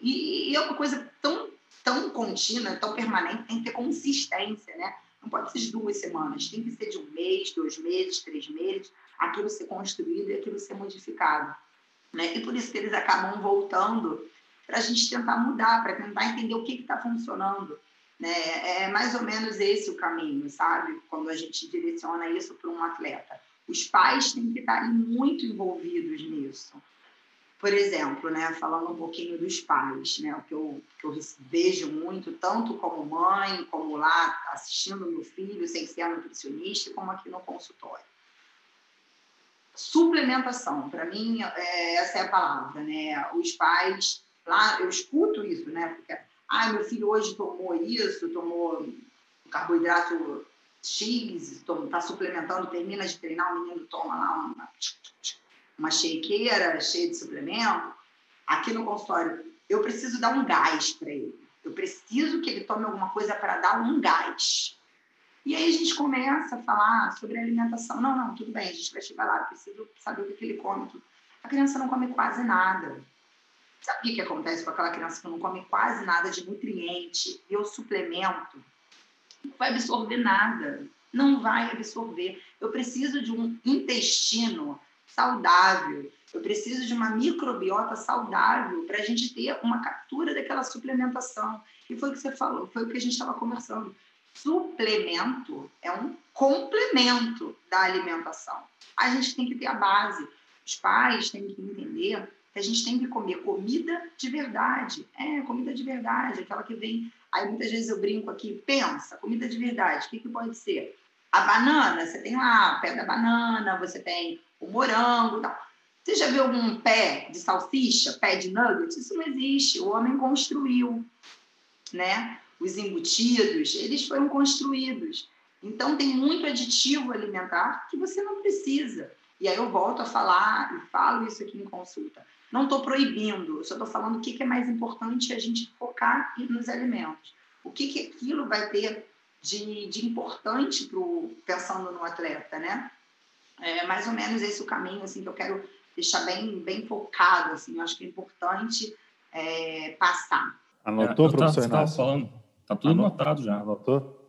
E é uma coisa tão, tão contínua, tão permanente, tem que ter consistência, né? Não pode ser de duas semanas, tem que ser de um mês, dois meses, três meses, aquilo ser construído e aquilo ser modificado. Né? E por isso que eles acabam voltando para a gente tentar mudar, para tentar entender o que está funcionando. Né? É mais ou menos esse o caminho, sabe? Quando a gente direciona isso para um atleta. Os pais têm que estar muito envolvidos nisso. Por exemplo, né, falando um pouquinho dos pais, né, o que eu, que eu vejo muito, tanto como mãe, como lá assistindo meu filho, sem ser nutricionista, como aqui no consultório. Suplementação, para mim, é, essa é a palavra, né? Os pais, lá, eu escuto isso, né? Porque, ah, meu filho hoje tomou isso, tomou carboidrato X, está suplementando, termina de treinar, o menino toma lá uma, uma shakeira cheia de suplemento. Aqui no consultório, eu preciso dar um gás para ele. Eu preciso que ele tome alguma coisa para dar um gás. E aí a gente começa a falar sobre alimentação. Não, não, tudo bem, a gente vai chegar lá, eu preciso saber o que ele come. A criança não come quase nada. Sabe o que, que acontece com aquela criança que não come quase nada de nutriente? E eu suplemento não vai absorver nada. Não vai absorver. Eu preciso de um intestino saudável. Eu preciso de uma microbiota saudável para a gente ter uma captura daquela suplementação. E foi o que você falou, foi o que a gente estava conversando. Suplemento é um complemento da alimentação. A gente tem que ter a base. Os pais têm que entender que a gente tem que comer comida de verdade. É, comida de verdade, aquela que vem Aí muitas vezes eu brinco aqui, pensa, comida de verdade, o que, que pode ser? A banana, você tem lá pé da banana, você tem o morango tal. Você já viu algum pé de salsicha, pé de nuggets? Isso não existe. O homem construiu, né? Os embutidos, eles foram construídos. Então, tem muito aditivo alimentar que você não precisa. E aí eu volto a falar e falo isso aqui em consulta. Não estou proibindo, eu só estou falando o que, que é mais importante a gente focar nos alimentos. O que, que aquilo vai ter de, de importante pro, pensando no atleta, né? É mais ou menos esse o caminho assim, que eu quero deixar bem, bem focado. Assim, eu acho que é importante é, passar. Anotou, é, professor Inácio? Falando, tá tudo Anotou? anotado já. Anotou?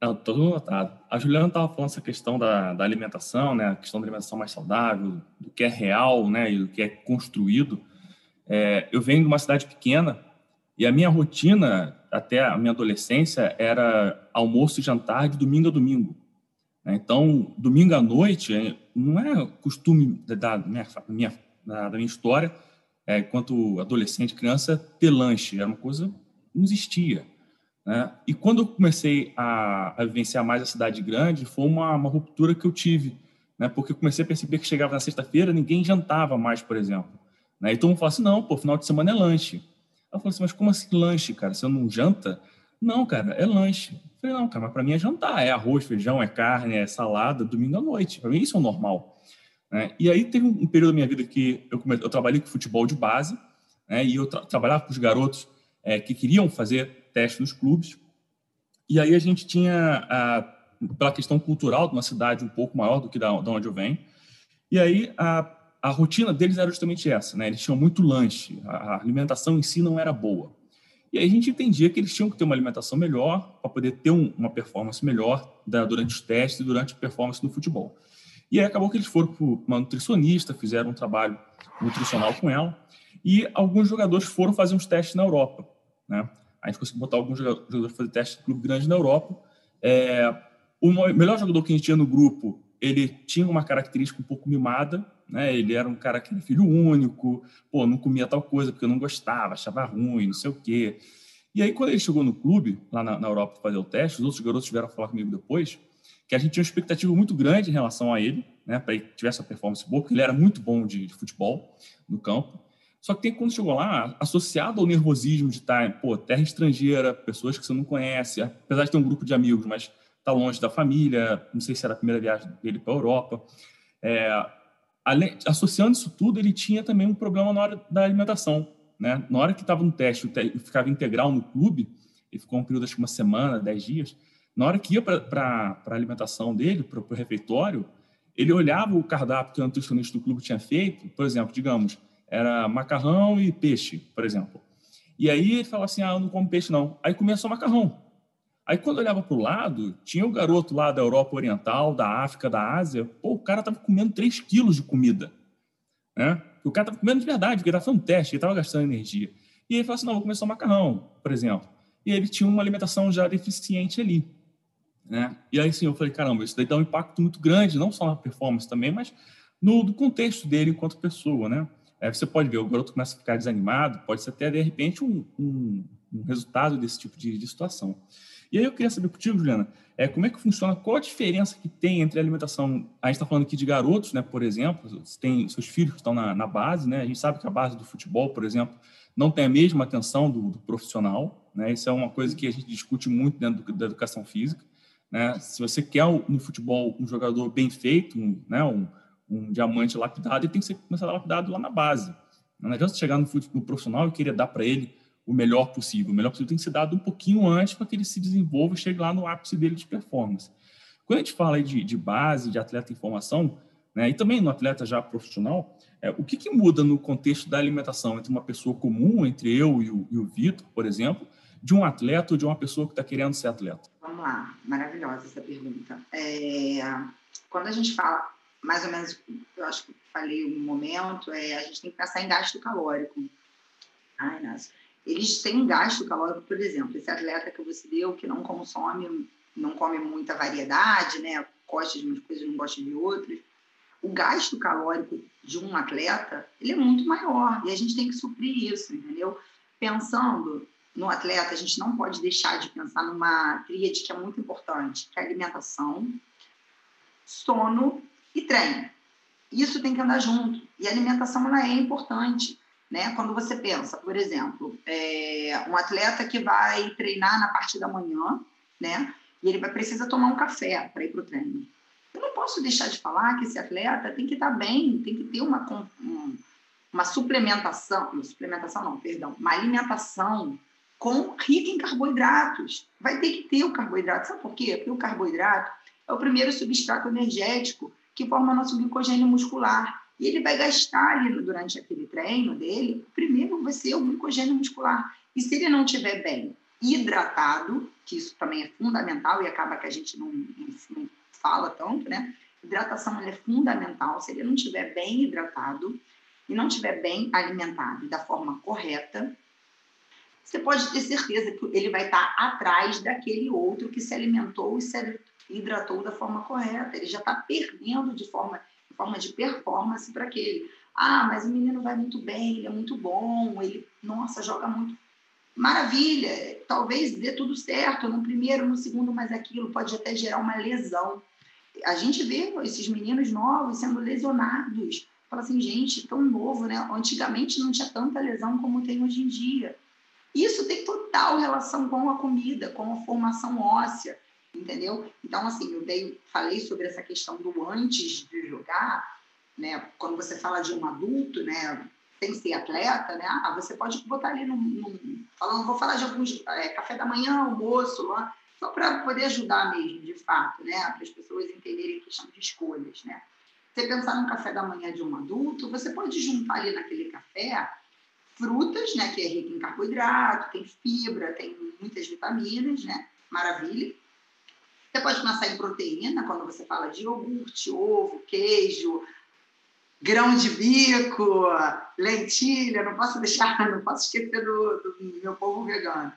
Tá tudo anotado. A Juliana estava falando essa questão da, da, alimentação, né? A questão da alimentação mais saudável, do que é real, né? E do que é construído. É, eu venho de uma cidade pequena e a minha rotina até a minha adolescência era almoço e jantar de domingo a domingo. Né? Então, domingo à noite é, não é costume da minha, da minha história, é, enquanto adolescente, criança, ter lanche. Era uma coisa não existia. Né? E quando eu comecei a, a, vivenciar mais a cidade grande, foi uma, uma ruptura que eu tive, né? porque eu comecei a perceber que chegava na sexta-feira, ninguém jantava mais, por exemplo. Né? Então eu falo assim: não, pô, final de semana é lanche. Eu falei assim: mas como assim lanche, cara? Você não janta? Não, cara, é lanche. Falei: não, cara, mas para mim é jantar: é arroz, feijão, é carne, é salada, domingo à noite. Para mim isso é o normal. Né? E aí teve um período da minha vida que eu, eu trabalhei com futebol de base, né? e eu tra trabalhava com os garotos é, que queriam fazer teste nos clubes. E aí a gente tinha, a, pela questão cultural de uma cidade um pouco maior do que da, da onde eu venho, e aí a, a rotina deles era justamente essa, né? Eles tinham muito lanche, a alimentação em si não era boa. E aí a gente entendia que eles tinham que ter uma alimentação melhor para poder ter um, uma performance melhor da, durante os testes e durante a performance no futebol. E aí acabou que eles foram para uma nutricionista, fizeram um trabalho nutricional com ela, e alguns jogadores foram fazer uns testes na Europa, né? a gente conseguiu botar alguns jogadores fazer teste de clube grande na Europa. É, o melhor jogador que a gente tinha no grupo, ele tinha uma característica um pouco mimada, né? Ele era um cara que era filho único, pô, não comia tal coisa porque não gostava, achava ruim, não sei o quê. E aí, quando ele chegou no clube, lá na, na Europa, para fazer o teste, os outros garotos tiveram a falar comigo depois, que a gente tinha uma expectativa muito grande em relação a ele, né? Para ele tivesse essa performance boa, porque ele era muito bom de, de futebol no campo. Só que tem quando chegou lá, associado ao nervosismo de estar, pô, terra estrangeira, pessoas que você não conhece, apesar de ter um grupo de amigos, mas está longe da família, não sei se era a primeira viagem dele para a Europa. É, além, associando isso tudo, ele tinha também um problema na hora da alimentação. Né? Na hora que estava no teste, ele ficava integral no clube, ele ficou um período, acho que uma semana, dez dias. Na hora que ia para a alimentação dele, para o refeitório, ele olhava o cardápio que o nutricionista do clube tinha feito, por exemplo, digamos, era macarrão e peixe, por exemplo. E aí ele falava assim: ah, eu não como peixe não. Aí comia só macarrão. Aí quando eu olhava para o lado, tinha o garoto lá da Europa Oriental, da África, da Ásia. Pô, o cara tava comendo 3 quilos de comida. Né? O cara estava comendo de verdade, porque ele estava fazendo um teste, ele estava gastando energia. E ele falou assim: não, vou comer só macarrão, por exemplo. E ele tinha uma alimentação já deficiente ali. Né? E aí sim, eu falei: caramba, isso daí dá um impacto muito grande, não só na performance também, mas no, no contexto dele enquanto pessoa. Né? Aí você pode ver, o garoto começa a ficar desanimado, pode ser até, de repente, um, um, um resultado desse tipo de, de situação. E aí eu queria saber contigo, Juliana, é, como é que funciona, qual a diferença que tem entre a alimentação, a gente está falando aqui de garotos, né, por exemplo, tem seus filhos que estão na, na, base, né, a gente sabe que a base do futebol, por exemplo, não tem a mesma atenção do, do profissional, né, isso é uma coisa que a gente discute muito dentro do, da educação física, né, se você quer no futebol um jogador bem feito, um, né, um, um diamante lapidado, ele tem que ser começar lapidado lá na base, não adianta chegar no, no profissional e querer dar para ele o melhor possível. O melhor possível tem que ser dado um pouquinho antes para que ele se desenvolva e chegue lá no ápice dele de performance. Quando a gente fala de, de base, de atleta em formação, né, e também no atleta já profissional, é, o que, que, muda no contexto da alimentação entre uma pessoa comum, entre eu e o, e o Vitor, por exemplo, de um atleta ou de uma pessoa que está querendo ser atleta? Vamos lá, maravilhosa essa pergunta. É, quando a gente fala, mais ou menos, eu acho que falei um momento, é, a gente tem que pensar em gasto calórico. Ai, nossa eles têm gasto calórico, por exemplo, esse atleta que você deu, que não consome, não come muita variedade, né? Gosta de umas coisas, não gosta de outras. O gasto calórico de um atleta, ele é muito maior e a gente tem que suprir isso, entendeu? Pensando no atleta, a gente não pode deixar de pensar numa tríade que é muito importante, que é alimentação, sono e treino. Isso tem que andar junto. E a alimentação ela é importante. Né? Quando você pensa, por exemplo, é, um atleta que vai treinar na parte da manhã, né? E ele vai precisa tomar um café para ir para o treino. Eu não posso deixar de falar que esse atleta tem que estar tá bem, tem que ter uma, uma suplementação, uma suplementação não, perdão, uma alimentação com rica em carboidratos. Vai ter que ter o carboidrato. Sabe por quê? Porque o carboidrato é o primeiro substrato energético que forma nosso glicogênio muscular. E ele vai gastar ali durante aquele treino dele, primeiro vai ser o glicogênio muscular. E se ele não estiver bem hidratado, que isso também é fundamental e acaba que a gente não, não fala tanto, né? Hidratação é fundamental. Se ele não estiver bem hidratado e não estiver bem alimentado da forma correta, você pode ter certeza que ele vai estar atrás daquele outro que se alimentou e se hidratou da forma correta. Ele já está perdendo de forma forma de performance para aquele. Ah, mas o menino vai muito bem, ele é muito bom, ele, nossa, joga muito. Maravilha, talvez dê tudo certo no primeiro, no segundo, mas aquilo pode até gerar uma lesão. A gente vê esses meninos novos sendo lesionados. Fala assim, gente, tão novo, né? Antigamente não tinha tanta lesão como tem hoje em dia. Isso tem total relação com a comida, com a formação óssea entendeu? Então, assim, eu dei, falei sobre essa questão do antes de jogar, né? Quando você fala de um adulto, né? Sem ser atleta, né? Ah, você pode botar ali no falando, vou falar de alguns é, café da manhã, almoço, lá, só para poder ajudar mesmo, de fato, né? Para as pessoas entenderem a questão de escolhas, né? Você pensar no café da manhã de um adulto, você pode juntar ali naquele café frutas, né? Que é rico em carboidrato, tem fibra, tem muitas vitaminas, né? Maravilha. Você pode pensar em proteína, quando você fala de iogurte, ovo, queijo, grão de bico, lentilha, não posso deixar, não posso esquecer do, do meu povo vegano.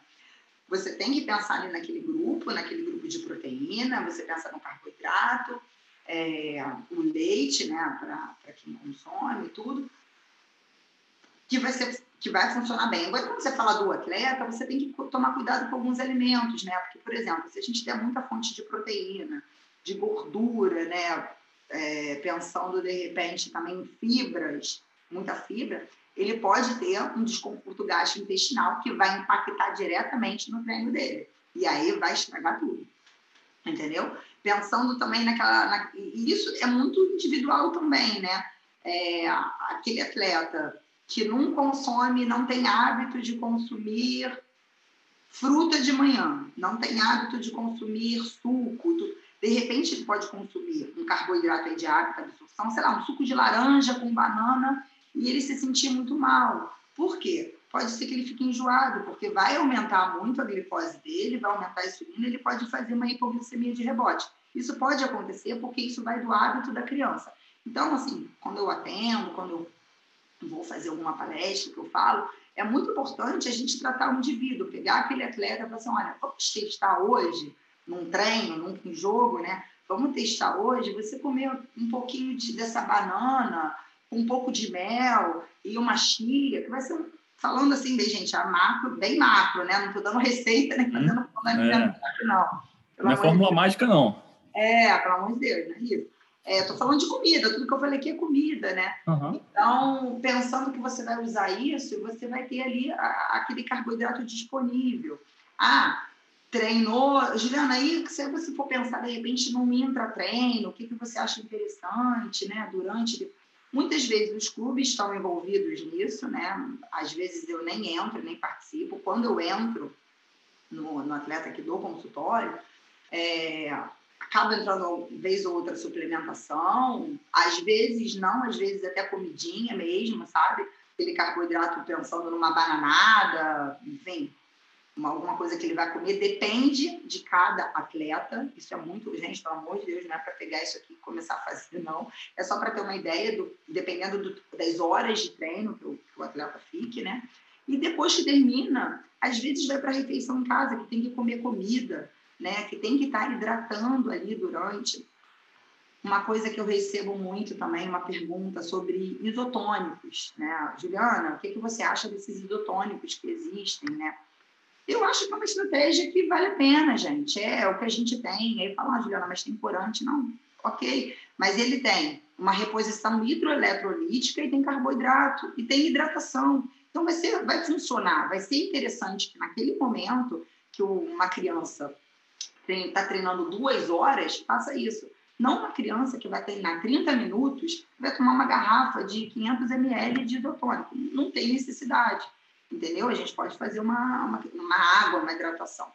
Você tem que pensar ali naquele grupo, naquele grupo de proteína, você pensa no carboidrato, é, o leite, né, para quem consome, tudo, que vai ser que vai funcionar bem. Agora, quando você fala do atleta, você tem que tomar cuidado com alguns alimentos, né? Porque, por exemplo, se a gente der muita fonte de proteína, de gordura, né? É, pensando de repente também em fibras, muita fibra, ele pode ter um desconforto gastrointestinal que vai impactar diretamente no treino dele. E aí vai estragar tudo. Entendeu? Pensando também naquela. Na, e isso é muito individual também, né? É, aquele atleta que não consome, não tem hábito de consumir fruta de manhã, não tem hábito de consumir suco, de repente ele pode consumir um carboidrato de hábito absorção, sei lá, um suco de laranja com banana e ele se sentir muito mal. Por quê? Pode ser que ele fique enjoado, porque vai aumentar muito a glicose dele, vai aumentar a insulina, ele pode fazer uma hipoglicemia de rebote. Isso pode acontecer porque isso vai do hábito da criança. Então, assim, quando eu atendo, quando eu vou fazer alguma palestra que eu falo, é muito importante a gente tratar o indivíduo, pegar aquele atleta e falar assim, olha, vamos testar hoje, num treino, num jogo, né? Vamos testar hoje, você comer um pouquinho de, dessa banana, um pouco de mel e uma chia, que vai ser um, falando assim, bem, gente, a macro, bem macro, né? Não estou dando receita, nem fazendo hum, é. não. Pelo não é fórmula de mágica, não. É, pelo amor de Deus, não é isso. Estou é, falando de comida, tudo que eu falei aqui é comida, né? Uhum. Então, pensando que você vai usar isso, você vai ter ali a, aquele carboidrato disponível. Ah, treinou. Juliana, aí se você for pensar, de repente, num intra-treino, o que, que você acha interessante, né? Durante. Muitas vezes os clubes estão envolvidos nisso, né? Às vezes eu nem entro, nem participo. Quando eu entro no, no atleta que dou consultório, é, acaba entrando vez ou outra suplementação, às vezes não, às vezes até comidinha mesmo, sabe? Aquele carboidrato pensando numa bananada, enfim, uma, alguma coisa que ele vai comer, depende de cada atleta. Isso é muito, gente, pelo amor de Deus, não é para pegar isso aqui e começar a fazer, não. É só para ter uma ideia, do, dependendo do, das horas de treino que o, que o atleta fique, né? E depois que termina, às vezes vai para a refeição em casa, que tem que comer comida né, que tem que estar hidratando ali durante. Uma coisa que eu recebo muito também, uma pergunta sobre isotônicos, né? Juliana, o que, que você acha desses isotônicos que existem, né? Eu acho que é uma estratégia que vale a pena, gente. É, é o que a gente tem. Aí fala, ah, Juliana, mas tem corante? Não. Ok. Mas ele tem uma reposição hidroeletrolítica e tem carboidrato e tem hidratação. Então vai, ser, vai funcionar, vai ser interessante que naquele momento que uma criança está treinando duas horas, faça isso. Não uma criança que vai treinar 30 minutos vai tomar uma garrafa de 500 ml de isotônico. Não tem necessidade, entendeu? A gente pode fazer uma, uma, uma água, uma hidratação.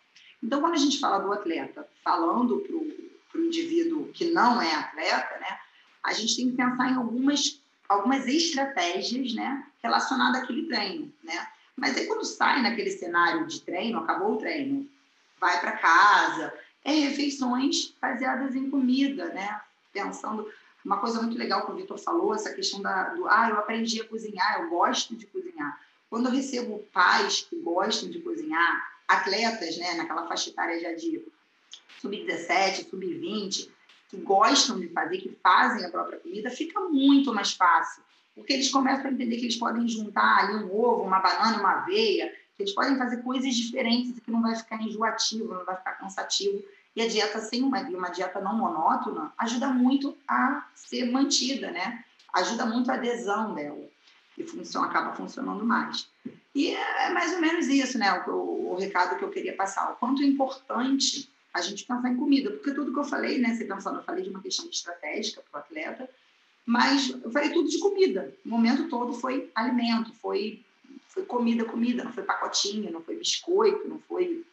Então, quando a gente fala do atleta falando para o indivíduo que não é atleta, né, a gente tem que pensar em algumas, algumas estratégias né, relacionadas àquele treino. Né? Mas aí, quando sai naquele cenário de treino, acabou o treino, vai para casa, é refeições baseadas em comida, né? Pensando uma coisa muito legal que o Vitor falou, essa questão da, do ah, eu aprendi a cozinhar, eu gosto de cozinhar. Quando eu recebo pais que gostam de cozinhar, atletas, né, naquela faixa etária já de sub-17, sub-20, que gostam de fazer, que fazem a própria comida, fica muito mais fácil. Porque eles começam a entender que eles podem juntar ali um ovo, uma banana, uma aveia, eles podem fazer coisas diferentes que não vai ficar enjoativo, não vai ficar cansativo. E a dieta sem uma, uma dieta não monótona ajuda muito a ser mantida, né? Ajuda muito a adesão dela e funciona, acaba funcionando mais. E é mais ou menos isso, né? O, o, o recado que eu queria passar. O quanto é importante a gente pensar em comida, porque tudo que eu falei, né? Você pensando, eu falei de uma questão estratégica para o atleta, mas eu falei tudo de comida. O momento todo foi alimento, foi foi comida, comida, não foi pacotinho, não foi biscoito, não foi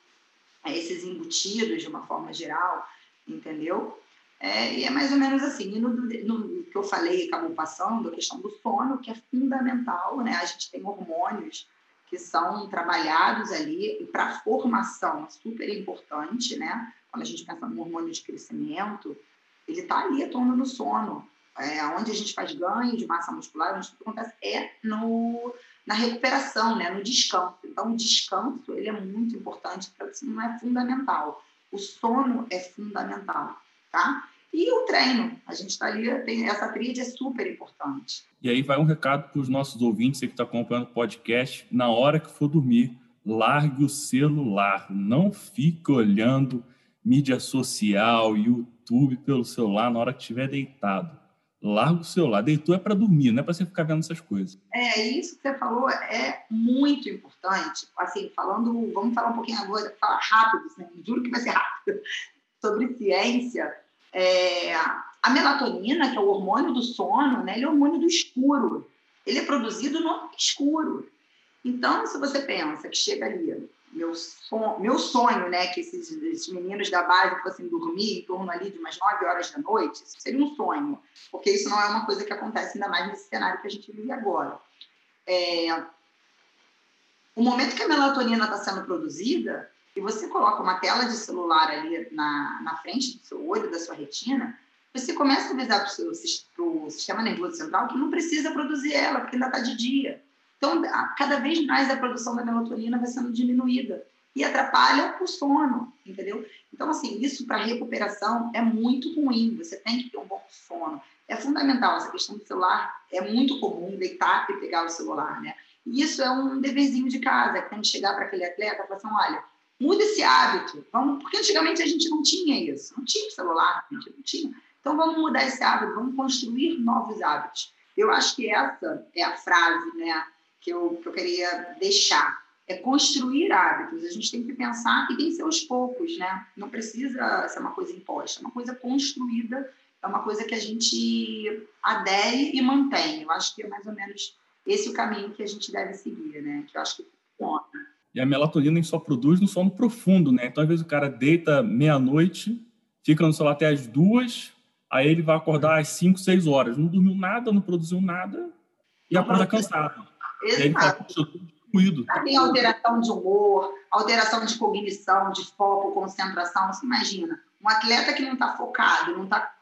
é, esses embutidos de uma forma geral, entendeu? É, e é mais ou menos assim. E no, no, que eu falei, acabou passando, a questão do sono, que é fundamental, né? A gente tem hormônios que são trabalhados ali, para formação é super importante, né? Quando a gente pensa no hormônio de crescimento, ele está ali atuando no sono. É, onde a gente faz ganho de massa muscular, onde tudo acontece é no, na recuperação, né, no descanso. Então, o descanso ele é muito importante, não é fundamental. O sono é fundamental, tá? E o treino, a gente está ali, tem, essa tríade é super importante. E aí vai um recado para os nossos ouvintes, que está acompanhando o podcast, na hora que for dormir, largue o celular, não fique olhando mídia social, YouTube pelo celular na hora que estiver deitado larga o celular. Deitou é para dormir, não é para você ficar vendo essas coisas. É, isso que você falou é muito importante. Assim, falando, vamos falar um pouquinho agora, falar rápido, assim, juro que vai ser rápido, sobre ciência. É, a melatonina, que é o hormônio do sono, né, ele é o hormônio do escuro. Ele é produzido no escuro. Então, se você pensa que chega ali meu, son, meu sonho, né, que esses, esses, meninos da base fossem dormir em torno ali de umas 9 horas da noite, isso seria um sonho, porque isso não é uma coisa que acontece ainda mais nesse cenário que a gente vive agora. É, o momento que a melatonina está sendo produzida, e você coloca uma tela de celular ali na, na frente do seu olho, da sua retina, você começa a avisar para o sistema nervoso central que não precisa produzir ela, porque ainda está de dia. Então, cada vez mais a produção da melatonina vai sendo diminuída e atrapalha o sono, entendeu? Então, assim, isso para recuperação é muito ruim. Você tem que ter um bom sono. É fundamental. Essa questão do celular é muito comum, deitar e pegar o celular, né? E isso é um deverzinho de casa, que tem que chegar para aquele atleta e falar assim, olha, muda esse hábito. Vamos... Porque antigamente a gente não tinha isso. Não tinha celular, a gente não tinha. Então, vamos mudar esse hábito, vamos construir novos hábitos. Eu acho que essa é a frase, né? Que eu, que eu queria deixar. É construir hábitos. A gente tem que pensar e tem que ser aos poucos, né? Não precisa ser uma coisa imposta, é uma coisa construída, é uma coisa que a gente adere e mantém. Eu acho que é mais ou menos esse o caminho que a gente deve seguir, né? Que eu acho que funciona. E a melatonina só produz no sono profundo, né? Então, às vezes, o cara deita meia-noite, fica no celular até as duas, aí ele vai acordar às cinco, seis horas. Não dormiu nada, não produziu nada e não acorda cansado. Exato. Tem alteração de humor, alteração de cognição, de foco, concentração. Você imagina, um atleta que não está focado, não está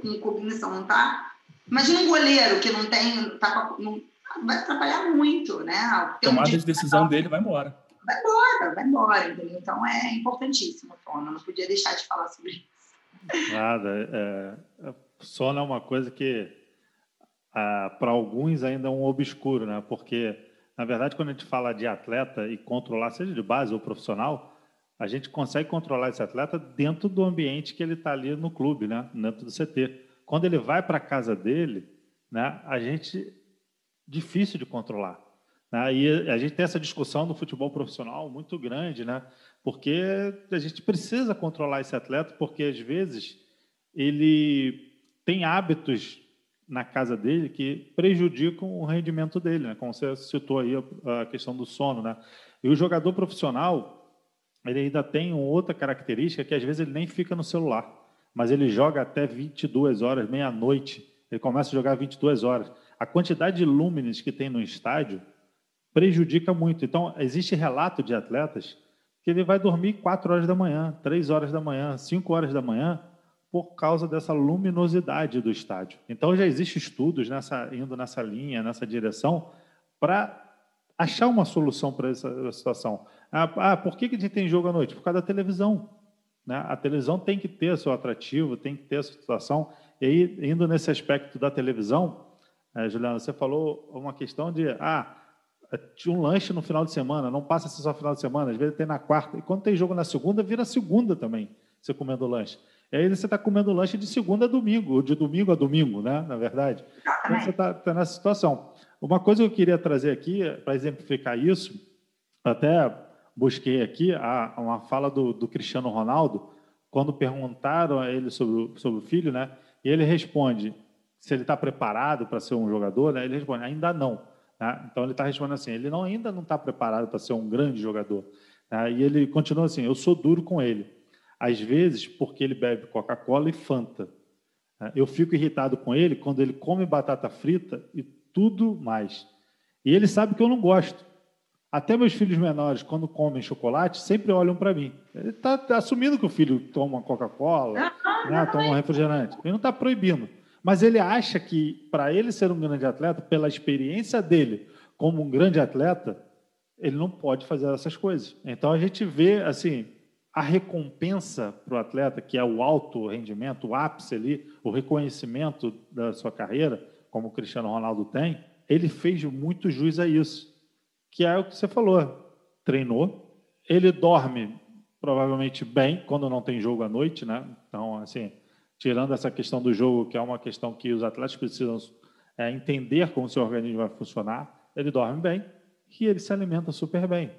com cognição, não está. Imagina um goleiro que não tem. Tá, não, vai atrapalhar muito, né? Tomada de decisão dele vai embora. Vai embora, vai embora, entendeu? Então é importantíssimo sono. Não podia deixar de falar sobre isso. Nada. É, é sono é uma coisa que ah, para alguns ainda é um obscuro, né? Porque na verdade quando a gente fala de atleta e controlar, seja de base ou profissional, a gente consegue controlar esse atleta dentro do ambiente que ele está ali no clube, né? Dentro do CT. Quando ele vai para a casa dele, né? A gente difícil de controlar. Né? E a gente tem essa discussão no futebol profissional muito grande, né? Porque a gente precisa controlar esse atleta, porque às vezes ele tem hábitos na casa dele que prejudicam o rendimento dele, né? como você citou aí a questão do sono. Né? E o jogador profissional, ele ainda tem outra característica que às vezes ele nem fica no celular, mas ele joga até 22 horas, meia-noite, ele começa a jogar 22 horas. A quantidade de lúmenes que tem no estádio prejudica muito. Então, existe relato de atletas que ele vai dormir 4 horas da manhã, 3 horas da manhã, 5 horas da manhã, por causa dessa luminosidade do estádio. Então já existem estudos nessa, indo nessa linha, nessa direção, para achar uma solução para essa situação. Ah, ah, por que, que a gente tem jogo à noite? Por causa da televisão. Né? A televisão tem que ter seu atrativo, tem que ter essa situação. E aí, indo nesse aspecto da televisão, eh, Juliana, você falou uma questão de ah, um lanche no final de semana, não passa só final de semana, às vezes tem na quarta. E quando tem jogo na segunda, vira segunda também, você comendo lanche. E aí você está comendo lanche de segunda a domingo, ou de domingo a domingo, né? na verdade. Então você está tá nessa situação. Uma coisa que eu queria trazer aqui, para exemplificar isso, até busquei aqui a, uma fala do, do, Cristiano Ronaldo, quando perguntaram a ele sobre, sobre o filho, né? e ele responde se ele está preparado para ser um jogador, né? ele responde, ainda não. Né? Então ele está respondendo assim, ele não, ainda não está preparado para ser um grande jogador. Né? E ele continua assim, eu sou duro com ele às vezes porque ele bebe Coca-Cola e Fanta. É, eu fico irritado com ele quando ele come batata frita e tudo mais. E ele sabe que eu não gosto. Até meus filhos menores, quando comem chocolate, sempre olham para mim. Ele está assumindo que o filho toma Coca-Cola, né, toma um refrigerante. Ele não está proibindo. Mas ele acha que, para ele ser um grande atleta, pela experiência dele como um grande atleta, ele não pode fazer essas coisas. Então a gente vê, assim, a recompensa para o atleta, que é o alto rendimento, o ápice ali, o reconhecimento da sua carreira, como o Cristiano Ronaldo tem, ele fez muito jus a isso, que é o que você falou. Treinou, ele dorme provavelmente bem quando não tem jogo à noite, né? Então, assim, tirando essa questão do jogo, que é uma questão que os atletas precisam é, entender como seu organismo vai funcionar, ele dorme bem e ele se alimenta super bem.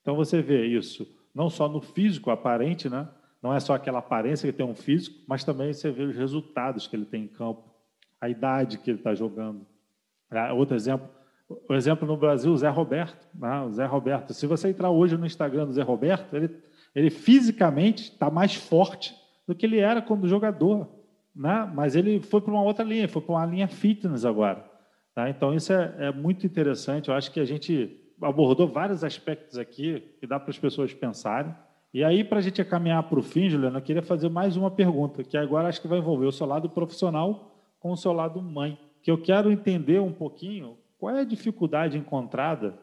Então, você vê isso não só no físico aparente, né? Não é só aquela aparência que tem um físico, mas também você vê os resultados que ele tem em campo, a idade que ele está jogando. Ah, outro exemplo, o exemplo no Brasil, o Zé Roberto. Né? O Zé Roberto. Se você entrar hoje no Instagram do Zé Roberto, ele, ele fisicamente está mais forte do que ele era quando jogador. Né? Mas ele foi para uma outra linha, foi para uma linha fitness agora. Tá? Então, isso é, é muito interessante. Eu acho que a gente abordou vários aspectos aqui que dá para as pessoas pensarem. E aí, para a gente caminhar para o fim, Juliana, eu queria fazer mais uma pergunta, que agora acho que vai envolver o seu lado profissional com o seu lado mãe. que eu quero entender um pouquinho qual é a dificuldade encontrada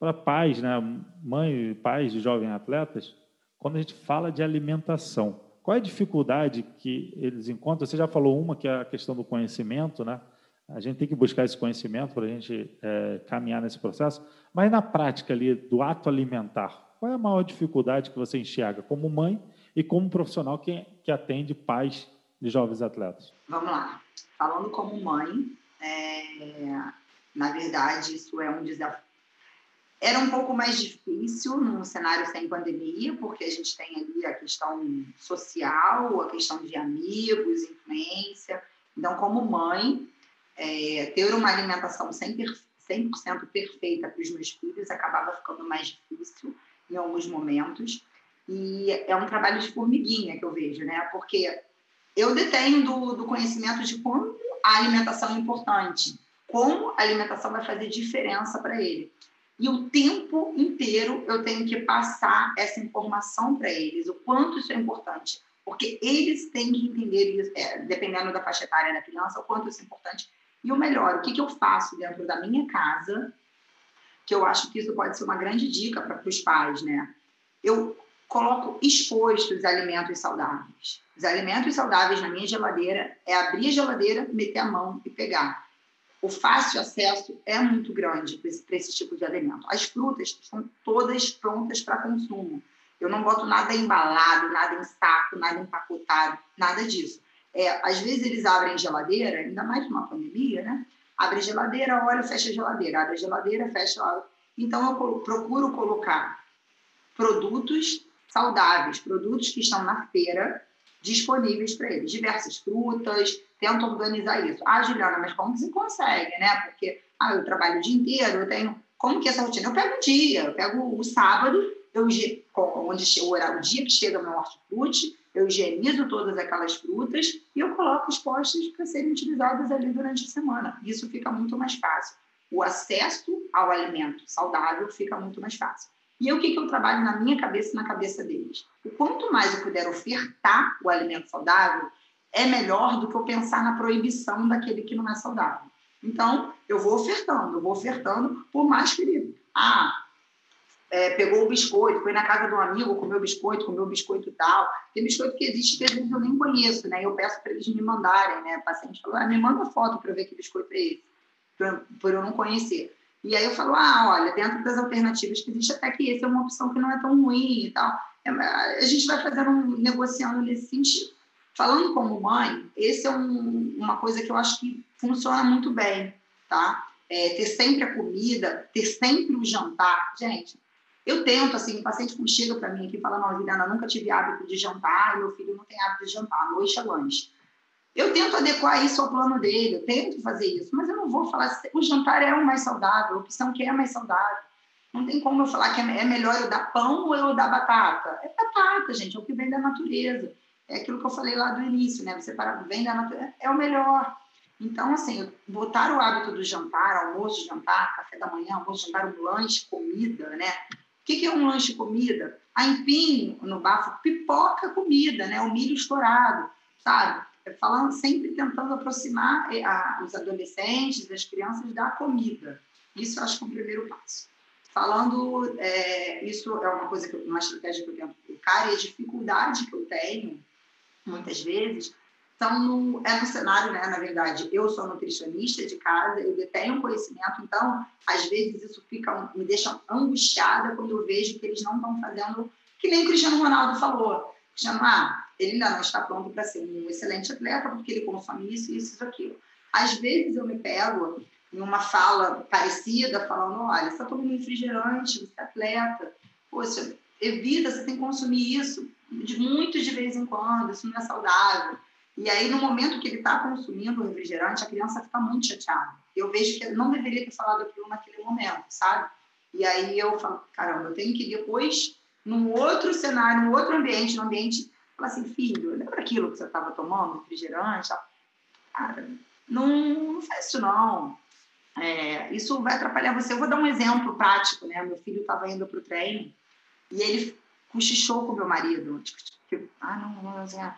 para pais, né, mães e pais de jovens atletas, quando a gente fala de alimentação. Qual é a dificuldade que eles encontram? Você já falou uma, que é a questão do conhecimento, né? A gente tem que buscar esse conhecimento para a gente é, caminhar nesse processo. Mas na prática ali do ato alimentar, qual é a maior dificuldade que você enxerga como mãe e como profissional que, que atende pais de jovens atletas? Vamos lá. Falando como mãe, é, na verdade, isso é um desafio era um pouco mais difícil num cenário sem pandemia, porque a gente tem ali a questão social, a questão de amigos, influência. Então, como mãe, é, ter uma alimentação 100%, 100 perfeita para os meus filhos acabava ficando mais difícil em alguns momentos. E é um trabalho de formiguinha que eu vejo, né? Porque eu detenho do, do conhecimento de como a alimentação é importante, como a alimentação vai fazer diferença para ele. E o tempo inteiro eu tenho que passar essa informação para eles, o quanto isso é importante. Porque eles têm que entender, é, dependendo da faixa etária da criança, o quanto isso é importante. E o melhor, o que, que eu faço dentro da minha casa, que eu acho que isso pode ser uma grande dica para os pais, né? Eu coloco expostos os alimentos saudáveis. Os alimentos saudáveis na minha geladeira é abrir a geladeira, meter a mão e pegar o fácil acesso é muito grande para esse, esse, tipo de alimento. As frutas são todas prontas para consumo. Eu não boto nada embalado, nada em saco, nada empacotado, nada disso. É, às vezes eles abrem geladeira, ainda mais numa pandemia, né? Abre geladeira, olha, fecha a geladeira, abre a geladeira, fecha a Então eu procuro colocar produtos saudáveis, produtos que estão na feira disponíveis para eles, diversas frutas, tento organizar isso. Ah, Juliana, mas como você consegue, né? Porque ah, eu trabalho o dia inteiro, eu tenho. Como que é essa rotina? Eu pego um dia, eu pego o sábado, eu, onde o, o dia que chega meu hortifruti, eu higienizo todas aquelas frutas e eu coloco os postes para serem utilizados ali durante a semana. Isso fica muito mais fácil. O acesso ao alimento saudável fica muito mais fácil. E o que, que eu trabalho na minha cabeça e na cabeça deles? O quanto mais eu puder ofertar o alimento saudável, é melhor do que eu pensar na proibição daquele que não é saudável. Então, eu vou ofertando, eu vou ofertando, por mais que ele. Ah, é, pegou o biscoito, foi na casa de um amigo, comeu biscoito, comeu biscoito tal. Tem biscoito que existe que às vezes eu nem conheço, né? Eu peço para eles me mandarem, né? O paciente falou, ah, me manda foto para ver que biscoito é esse, por, por eu não conhecer. E aí eu falo, ah, olha, dentro das alternativas que existe, até que esse é uma opção que não é tão ruim e tal. É, a gente vai fazendo, um, negociando nesse sentido. Falando como mãe, esse é um, uma coisa que eu acho que funciona muito bem, tá? É, ter sempre a comida, ter sempre o jantar. Gente, eu tento, assim, o paciente chega para mim aqui e fala, não, Juliana, nunca tive hábito de jantar, meu filho não tem hábito de jantar, noite é lanche. Eu tento adequar isso ao plano dele, eu tento fazer isso, mas eu não vou falar, o jantar é o mais saudável, a opção que é mais saudável. Não tem como eu falar que é, é melhor eu dar pão ou eu dar batata. É batata, gente, é o que vem da natureza é aquilo que eu falei lá do início, né? Você para vem da natureza, é o melhor. Então, assim, botar o hábito do jantar, almoço, jantar, café da manhã, almoço, jantar, um lanche, comida, né? O que é um lanche comida? A empinho no bafo, pipoca comida, né? O milho estourado, sabe? É falando sempre tentando aproximar eh, a, os adolescentes, as crianças da comida. Isso eu acho que é o primeiro passo. Falando, é, isso é uma coisa que uma estratégia que eu tento colocar e a dificuldade que eu tenho muitas vezes, são no, é no cenário, né? Na verdade, eu sou nutricionista de casa, eu detenho conhecimento, então, às vezes, isso fica, me deixa angustiada quando eu vejo que eles não estão fazendo, que nem o Cristiano Ronaldo falou. Cristiano, ah, ele ainda não está pronto para ser um excelente atleta, porque ele consome isso, isso, isso, aquilo. Às vezes, eu me pego em uma fala parecida, falando: olha, você está tomando refrigerante, você é atleta, poxa, evita, você tem que consumir isso de muito de vez em quando, isso não é saudável. E aí, no momento que ele está consumindo o refrigerante, a criança fica muito chateada. Eu vejo que não deveria ter falado aquilo naquele momento, sabe? E aí eu falo, caramba, eu tenho que depois, num outro cenário, num outro ambiente, num ambiente, falar assim, filho, lembra aquilo que você estava tomando, refrigerante? Cara, não, não faz isso não. É, isso vai atrapalhar você. Eu vou dar um exemplo prático, né? Meu filho estava indo para o treino e ele cochichou com meu marido. Tipo, tipo, ah, não, não, não.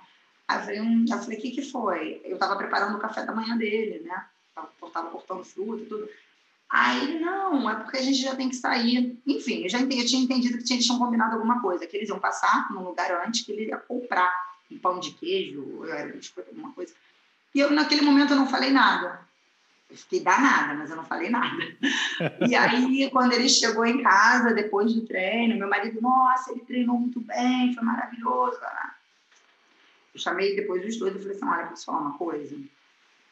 Aí eu falei, hum, eu falei, o que, que foi? Eu estava preparando o café da manhã dele, né? estava cortando fruta e tudo. Aí não, é porque a gente já tem que sair. Enfim, eu já entendi, eu tinha entendido que eles tinham combinado alguma coisa, que eles iam passar num lugar antes, que ele ia comprar um pão de queijo, alguma coisa. E eu, naquele momento, eu não falei nada. Eu fiquei danada, mas eu não falei nada. E aí, quando ele chegou em casa, depois do treino, meu marido, nossa, ele treinou muito bem, foi maravilhoso. Eu chamei depois dos dois e falei assim, olha, posso falar uma coisa?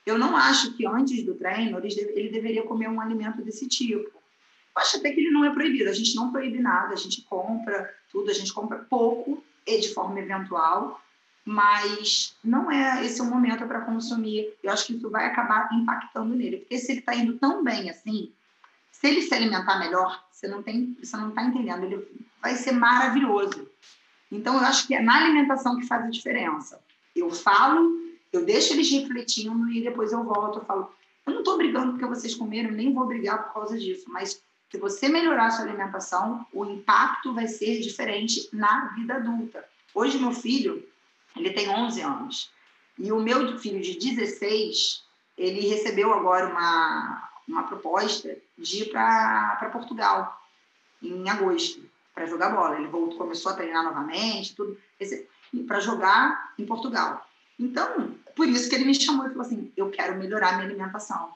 Eu não acho que antes do treino ele deveria comer um alimento desse tipo. Eu acho até que ele não é proibido. A gente não proíbe nada, a gente compra tudo, a gente compra pouco e de forma eventual, mas não é esse o momento para consumir. Eu acho que isso vai acabar impactando nele, porque se ele está indo tão bem assim, se ele se alimentar melhor, você não está entendendo, ele vai ser maravilhoso. Então eu acho que é na alimentação que faz a diferença. Eu falo eu deixo eles refletindo e depois eu volto. Eu falo, eu não estou brigando porque vocês comeram, nem vou brigar por causa disso, mas se você melhorar a sua alimentação, o impacto vai ser diferente na vida adulta. Hoje, meu filho, ele tem 11 anos. E o meu filho de 16, ele recebeu agora uma, uma proposta de ir para Portugal, em agosto, para jogar bola. Ele voltou, começou a treinar novamente, tudo, para jogar em Portugal. Então, por isso que ele me chamou e falou assim: eu quero melhorar minha alimentação.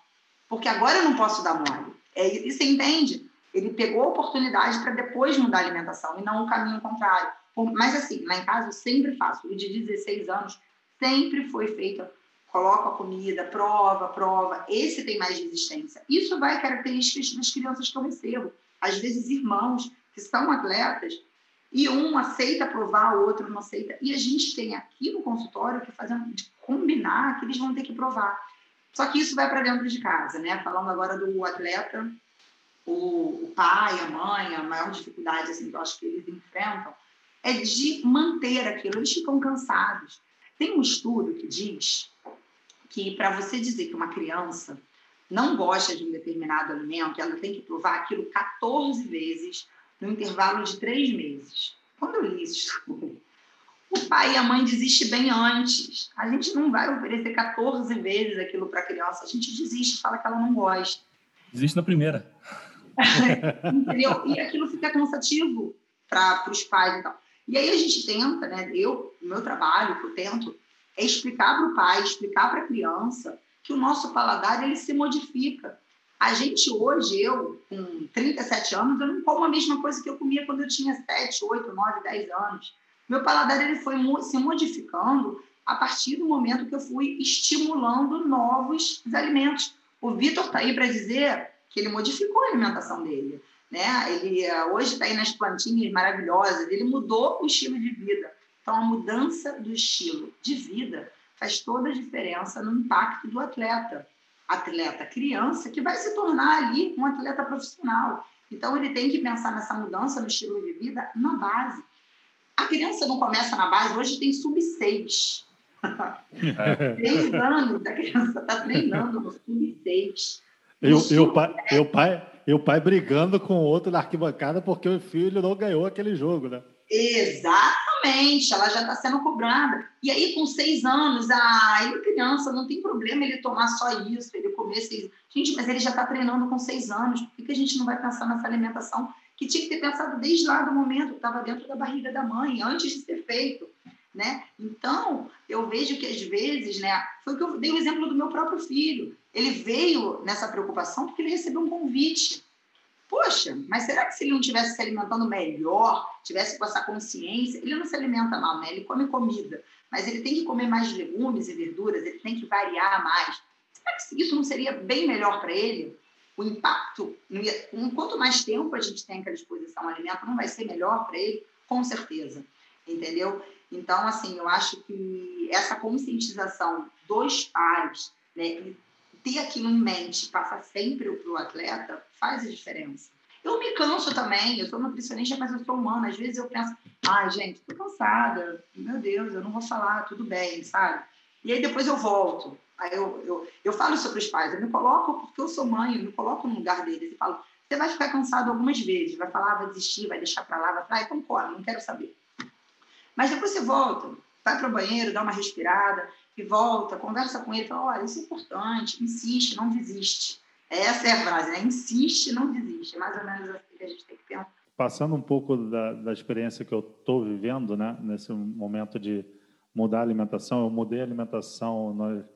Porque agora eu não posso dar mole. É, e você entende? Ele pegou a oportunidade para depois mudar a alimentação e não o caminho contrário. Mas assim, lá em casa eu sempre faço. O de 16 anos sempre foi feito. Coloco a comida, prova, prova. Esse tem mais resistência. Isso vai características das crianças que eu recebo. Às vezes, irmãos que são atletas e um aceita provar, o outro não aceita. E a gente tem aqui no consultório que fazer de combinar que eles vão ter que provar. Só que isso vai para dentro de casa, né? Falando agora do atleta, o, o, pai, a mãe, a maior dificuldade assim, que eu acho que eles enfrentam é de manter aquilo. Eles ficam cansados. Tem um estudo que diz que para você dizer que uma criança não gosta de um determinado alimento, ela tem que provar aquilo 14 vezes no intervalo de três meses. Quando eu li isso, o pai e a mãe desistem bem antes. A gente não vai oferecer 14 vezes aquilo para a criança, a gente desiste, fala que ela não gosta. Desiste na primeira. Entendeu? E aquilo fica cansativo para os pais e tal. E aí a gente tenta, né? Eu, o meu trabalho, que eu tento, é explicar para o pai, explicar para a criança que o nosso paladar ele se modifica. A gente hoje, eu, com 37 anos, eu não como a mesma coisa que eu comia quando eu tinha 7, 8, 9, 10 anos. Meu paladar ele foi se modificando a partir do momento que eu fui estimulando novos alimentos. O Vitor está aí para dizer que ele modificou a alimentação dele. Né? Ele eh, hoje está aí nas plantinhas maravilhosas, ele mudou o estilo de vida. Então, a mudança do estilo de vida faz toda a diferença no impacto do atleta atleta criança que vai se tornar ali um atleta profissional. Então, ele tem que pensar nessa mudança no estilo de vida na base. A criança não começa na base, hoje tem sub-6. Três anos, a criança está treinando no sub-6. Eu, eu, pai, eu, pai, eu pai brigando com o outro na arquibancada porque o filho não ganhou aquele jogo, né? Exatamente, ela já está sendo cobrada. E aí, com seis anos, ah, ele é criança, não tem problema ele tomar só isso, ele comer seis. Gente, mas ele já está treinando com seis anos, por que, que a gente não vai pensar nessa alimentação que tinha que ter pensado desde lá do momento estava dentro da barriga da mãe, antes de ser feito? Né? Então, eu vejo que às vezes, né, foi que eu dei o exemplo do meu próprio filho. Ele veio nessa preocupação porque ele recebeu um convite Poxa, mas será que se ele não tivesse se alimentando melhor, tivesse com essa consciência, ele não se alimenta mal, né? Ele come comida, mas ele tem que comer mais legumes e verduras, ele tem que variar mais. Será que isso não seria bem melhor para ele? O impacto, quanto mais tempo a gente tem à disposição ao alimento, não vai ser melhor para ele? Com certeza, entendeu? Então, assim, eu acho que essa conscientização dos pais, né, ter aquilo em mente, passar sempre para o atleta, faz a diferença. Eu me canso também, eu sou nutricionista, mas eu sou humana. Às vezes eu penso, ai, gente, tô cansada, meu Deus, eu não vou falar, tudo bem, sabe? E aí depois eu volto. Aí eu, eu, eu falo sobre os pais, eu me coloco, porque eu sou mãe, eu me coloco no lugar deles e falo, você vai ficar cansado algumas vezes, vai falar, vai desistir, vai deixar para lá, vai falar, então corre, não quero saber. Mas depois você volta, vai para o banheiro, dá uma respirada, e volta, conversa com ele, fala, olha, isso é importante, insiste, não desiste. Essa é a frase, né? Insiste, não desiste. É mais ou menos assim que a gente tem que pensar. Passando um pouco da, da experiência que eu estou vivendo, né? Nesse momento de mudar a alimentação, eu mudei a alimentação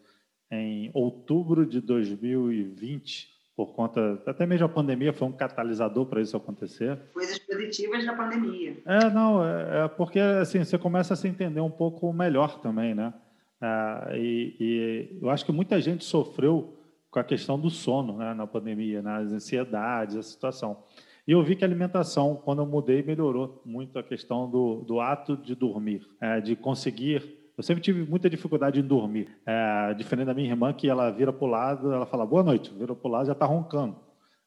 em outubro de 2020, por conta, até mesmo a pandemia foi um catalisador para isso acontecer. Coisas positivas da pandemia. É, não, é, é porque assim, você começa a se entender um pouco melhor também, né? Ah, e, e, eu acho que muita gente sofreu com a questão do sono né, na pandemia, nas ansiedades, a situação. E eu vi que a alimentação, quando eu mudei, melhorou muito a questão do, do ato de dormir, é, de conseguir. Eu sempre tive muita dificuldade em dormir. É, diferente da minha irmã, que ela vira para o lado, ela fala boa noite, vira para o lado já está roncando.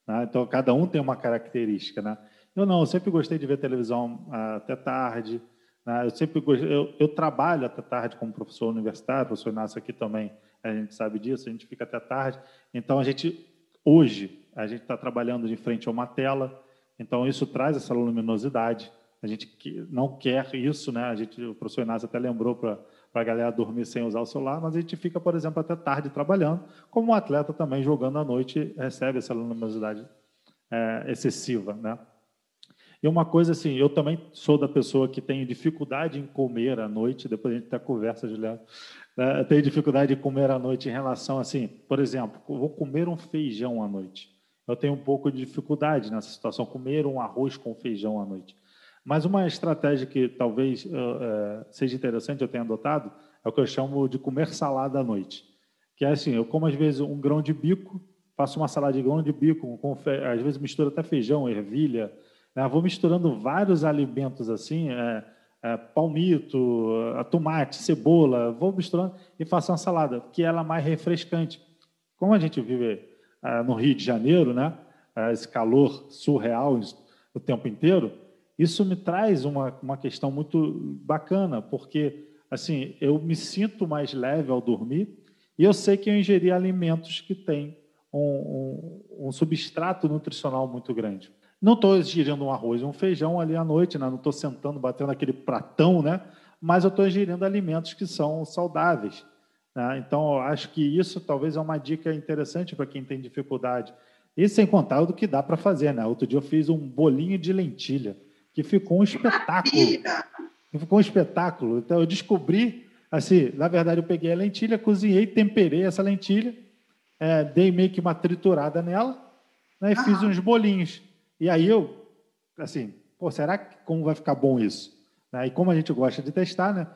Né? Então, cada um tem uma característica. Né? Eu não, eu sempre gostei de ver televisão ah, até tarde, né? Eu sempre eu, eu, trabalho até tarde como professor universitário, o professor Inácio aqui também, a gente sabe disso, a gente fica até tarde. Então, a gente, hoje, a gente está trabalhando de frente a uma tela, então isso traz essa luminosidade. A gente não quer isso, né? A gente, o professor Inácio até lembrou para a galera dormir sem usar o celular, mas a gente fica, por exemplo, até tarde trabalhando, como um atleta também jogando à noite recebe essa luminosidade é, excessiva, né? E uma coisa assim, eu também sou da pessoa que tem dificuldade em comer à noite, depois a gente conversa, Juliano, né? tenho dificuldade de comer à noite em relação assim, por exemplo, vou comer um feijão à noite. Eu tenho um pouco de dificuldade nessa situação, comer um arroz com feijão à noite. Mas uma estratégia que talvez uh, seja interessante, eu tenha adotado, é o que eu chamo de comer salada à noite. Que é assim, eu como às vezes um grão de bico, faço uma salada de grão de bico, com, às vezes misturo até feijão, ervilha, né? Vou misturando vários alimentos assim, é, é, palmito, tomate, cebola, vou misturando e faço uma salada, que ela é mais refrescante. Como a gente vive é, no Rio de Janeiro, né? É, esse calor surreal o tempo inteiro, isso me traz uma, uma questão muito bacana, porque assim eu me sinto mais leve ao dormir e eu sei que eu ingeri alimentos que têm um, um, um substrato nutricional muito grande. Não estou ingerindo um arroz e um feijão ali à noite, né? não estou sentando, batendo aquele pratão, né? mas eu estou ingerindo alimentos que são saudáveis. Né? Então, eu acho que isso talvez é uma dica interessante para quem tem dificuldade. E sem contar o do que dá para fazer. Né? Outro dia eu fiz um bolinho de lentilha, que ficou um espetáculo. Ficou um espetáculo. Então, eu descobri, assim, na verdade, eu peguei a lentilha, cozinhei, temperei essa lentilha, é, dei meio que uma triturada nela né, e fiz uns bolinhos. E aí eu, assim, pô, será que como vai ficar bom isso? Né? E como a gente gosta de testar, né?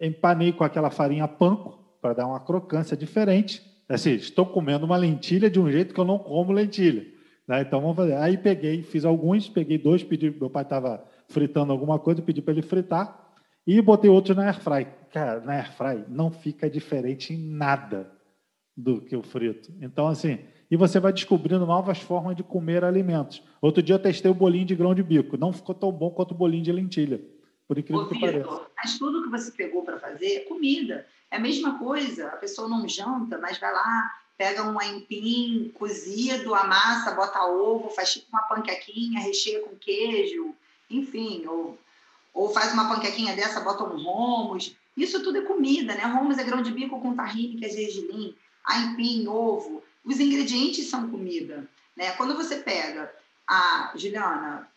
Empanei com aquela farinha panko para dar uma crocância diferente. Assim, estou comendo uma lentilha de um jeito que eu não como lentilha. Né? Então vamos fazer. Aí peguei, fiz alguns, peguei dois, pedi, meu pai estava fritando alguma coisa, pedi para ele fritar e botei outros na airfry. Cara, na airfry não fica diferente em nada do que o frito. Então assim, e você vai descobrindo novas formas de comer alimentos. Outro dia eu testei o bolinho de grão de bico, não ficou tão bom quanto o bolinho de lentilha, por incrível Ô, que Victor, pareça. Mas tudo que você pegou para fazer é comida. É a mesma coisa, a pessoa não janta, mas vai lá, pega um aipim cozido, amassa, bota ovo, faz tipo uma panquequinha, recheia com queijo, enfim, ou, ou faz uma panquequinha dessa, bota um romos. Isso tudo é comida, né? Romos é grão de bico com tahine, que é gergelim, aipim, ovo os ingredientes são comida. Né? Quando você pega a Juliana,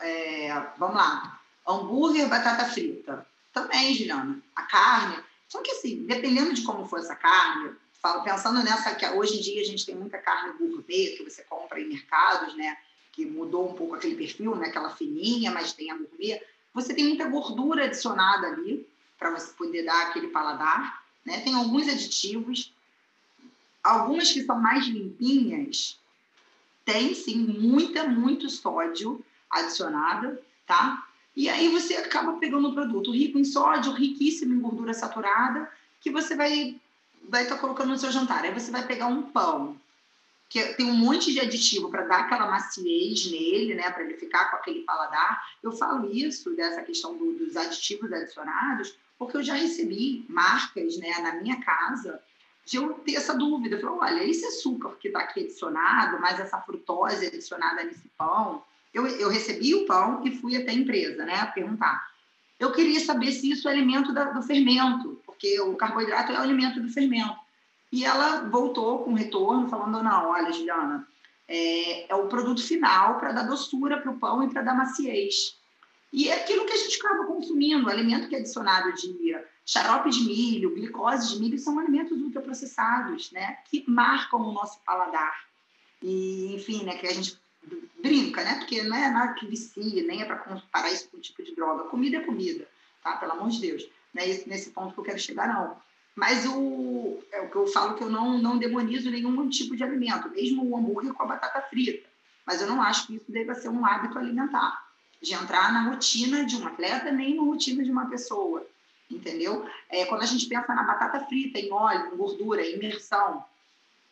é, vamos lá, hambúrguer, batata frita, também, Juliana, a carne. Só que assim, dependendo de como for essa carne, falo, pensando nessa que hoje em dia a gente tem muita carne gourmet que você compra em mercados, né? Que mudou um pouco aquele perfil, né? Aquela fininha, mas tem a gourmet. Você tem muita gordura adicionada ali para você poder dar aquele paladar, né? Tem alguns aditivos, Algumas que são mais limpinhas têm sim muita, muito sódio adicionado, tá? E aí você acaba pegando um produto rico em sódio, riquíssimo em gordura saturada, que você vai vai estar tá colocando no seu jantar. Aí você vai pegar um pão que tem um monte de aditivo para dar aquela maciez nele, né, para ele ficar com aquele paladar. Eu falo isso dessa questão do, dos aditivos adicionados, porque eu já recebi marcas, né, na minha casa de eu ter essa dúvida. Eu falei, olha, esse açúcar que está aqui adicionado, mais essa frutose adicionada nesse pão. Eu, eu recebi o pão e fui até a empresa, né, perguntar. Eu queria saber se isso é alimento da, do fermento, porque o carboidrato é o alimento do fermento. E ela voltou com retorno, falando: não, olha, Juliana, é, é o produto final para dar doçura para o pão e para dar maciez. E é aquilo que a gente acaba consumindo, alimento que é adicionado de xarope de milho, glicose de milho, são alimentos ultraprocessados, né? Que marcam o nosso paladar. E, enfim, né? Que a gente brinca, né? Porque não é nada que vicia, nem é para comparar isso com um tipo de droga. Comida é comida, tá? Pelo amor de Deus. Não é nesse ponto que eu quero chegar, não. Mas o, é o que eu falo que eu não, não demonizo nenhum tipo de alimento, mesmo o hambúrguer com a batata frita. Mas eu não acho que isso deva ser um hábito alimentar, de entrar na rotina de um atleta, nem na rotina de uma pessoa, entendeu? É, quando a gente pensa na batata frita, em óleo, em gordura, em imersão,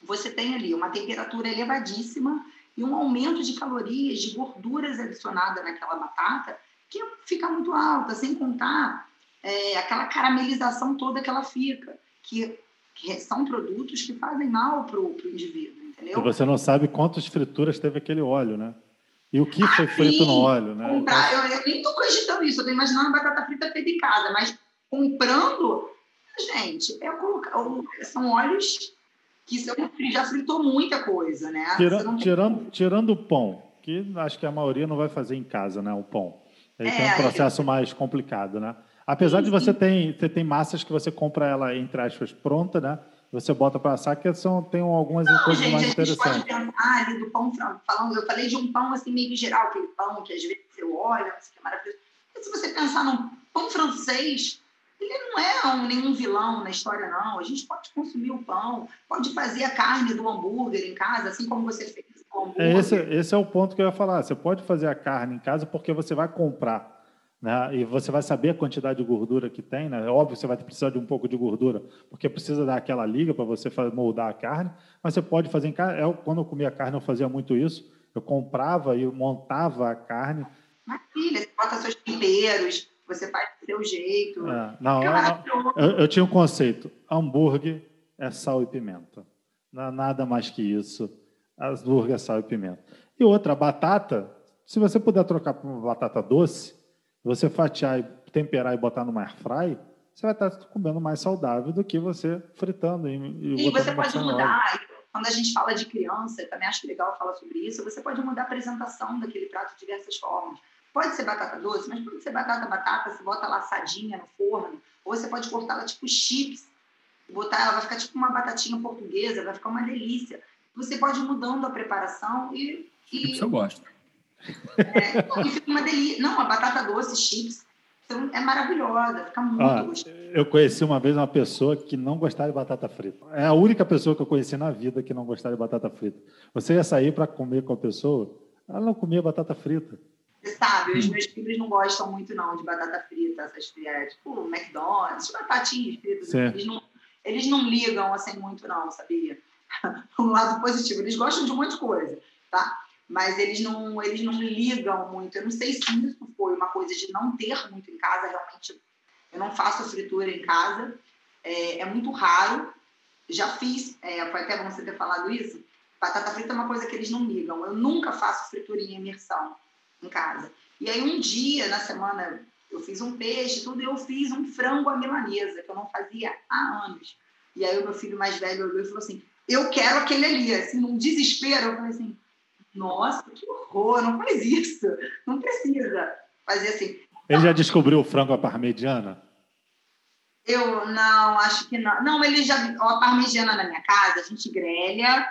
você tem ali uma temperatura elevadíssima e um aumento de calorias, de gorduras adicionadas naquela batata, que fica muito alta, sem contar é, aquela caramelização toda que ela fica, que, que são produtos que fazem mal para o indivíduo, entendeu? E você não sabe quantas frituras teve aquele óleo, né? E o que ah, foi frito no óleo, né? Comprar, eu, eu, nem estou cogitando isso, eu estou imaginando batata frita feita em casa, mas comprando, gente, é colocar, são óleos que você já fritou muita coisa, né? Tira, tirando, tirando o pão, que acho que a maioria não vai fazer em casa, né? O pão. Ele é, tem um processo é... mais complicado, né? Apesar sim, de você ter, você tem massas que você compra ela, entre aspas, pronta, né? Você bota para assar, que são, tem algumas não, coisas gente, mais interessantes. Pode pensar ali do pão falando, eu falei de um pão assim meio geral, aquele pão que às vezes você olha, que é maravilhoso. Mas se você pensar num pão francês, ele não é um, nenhum vilão na história, não. A gente pode consumir o pão, pode fazer a carne do hambúrguer em casa, assim como você fez com o hambúrguer. É, esse, esse é o ponto que eu ia falar. Você pode fazer a carne em casa porque você vai comprar. Né? E você vai saber a quantidade de gordura que tem. Né? É óbvio que você vai precisar de um pouco de gordura, porque precisa dar aquela liga para você moldar a carne. Mas você pode fazer em casa. Eu, quando eu comia carne, eu fazia muito isso. Eu comprava e montava a carne. Maravilha, você bota seus temperos, você faz do seu jeito. É, não, eu, eu, eu, tinha um conceito: hambúrguer é sal e pimenta. Não é nada mais que isso. Hambúrguer é sal e pimenta. E outra, batata, se você puder trocar por uma batata doce, você fatiar e temperar e botar no air fry, você vai estar comendo mais saudável do que você fritando. E, e, e você pode mudar. Quando a gente fala de criança, eu também acho legal falar sobre isso, você pode mudar a apresentação daquele prato de diversas formas. Pode ser batata doce, mas pode ser batata, batata, você bota ela assadinha no forno, ou você pode cortar ela tipo chips, botar ela, vai ficar tipo uma batatinha portuguesa, vai ficar uma delícia. Você pode ir mudando a preparação e... e chips eu gosto. É, e fica uma delícia. Não, a batata doce, chips, então, é maravilhosa, fica muito ah, gostosa. Eu conheci uma vez uma pessoa que não gostava de batata frita. É a única pessoa que eu conheci na vida que não gostava de batata frita. Você ia sair para comer com a pessoa, ela não comia batata frita. Sabe, os meus filhos não gostam muito não de batata frita, essas é, tipo McDonald's, batatinhas fritas. Eles não, eles não ligam assim muito não, sabia? um lado positivo, eles gostam de um monte de coisa, tá? Mas eles não, eles não ligam muito. Eu não sei se isso foi uma coisa de não ter muito em casa, realmente. Eu não faço fritura em casa, é, é muito raro. Já fiz, é, foi até bom você ter falado isso. Batata frita é uma coisa que eles não ligam. Eu nunca faço fritura em imersão em casa. E aí um dia na semana eu fiz um peixe, tudo, e eu fiz um frango à milanesa, que eu não fazia há anos. E aí o meu filho mais velho olhou e falou assim: "Eu quero aquele ali". Assim, num desespero, eu falei assim: "Nossa, que horror, não faz isso. Não precisa fazer assim". Ele já descobriu o frango à parmegiana? Eu não, acho que não. Não, ele já. a parmegiana na minha casa, a gente grelha,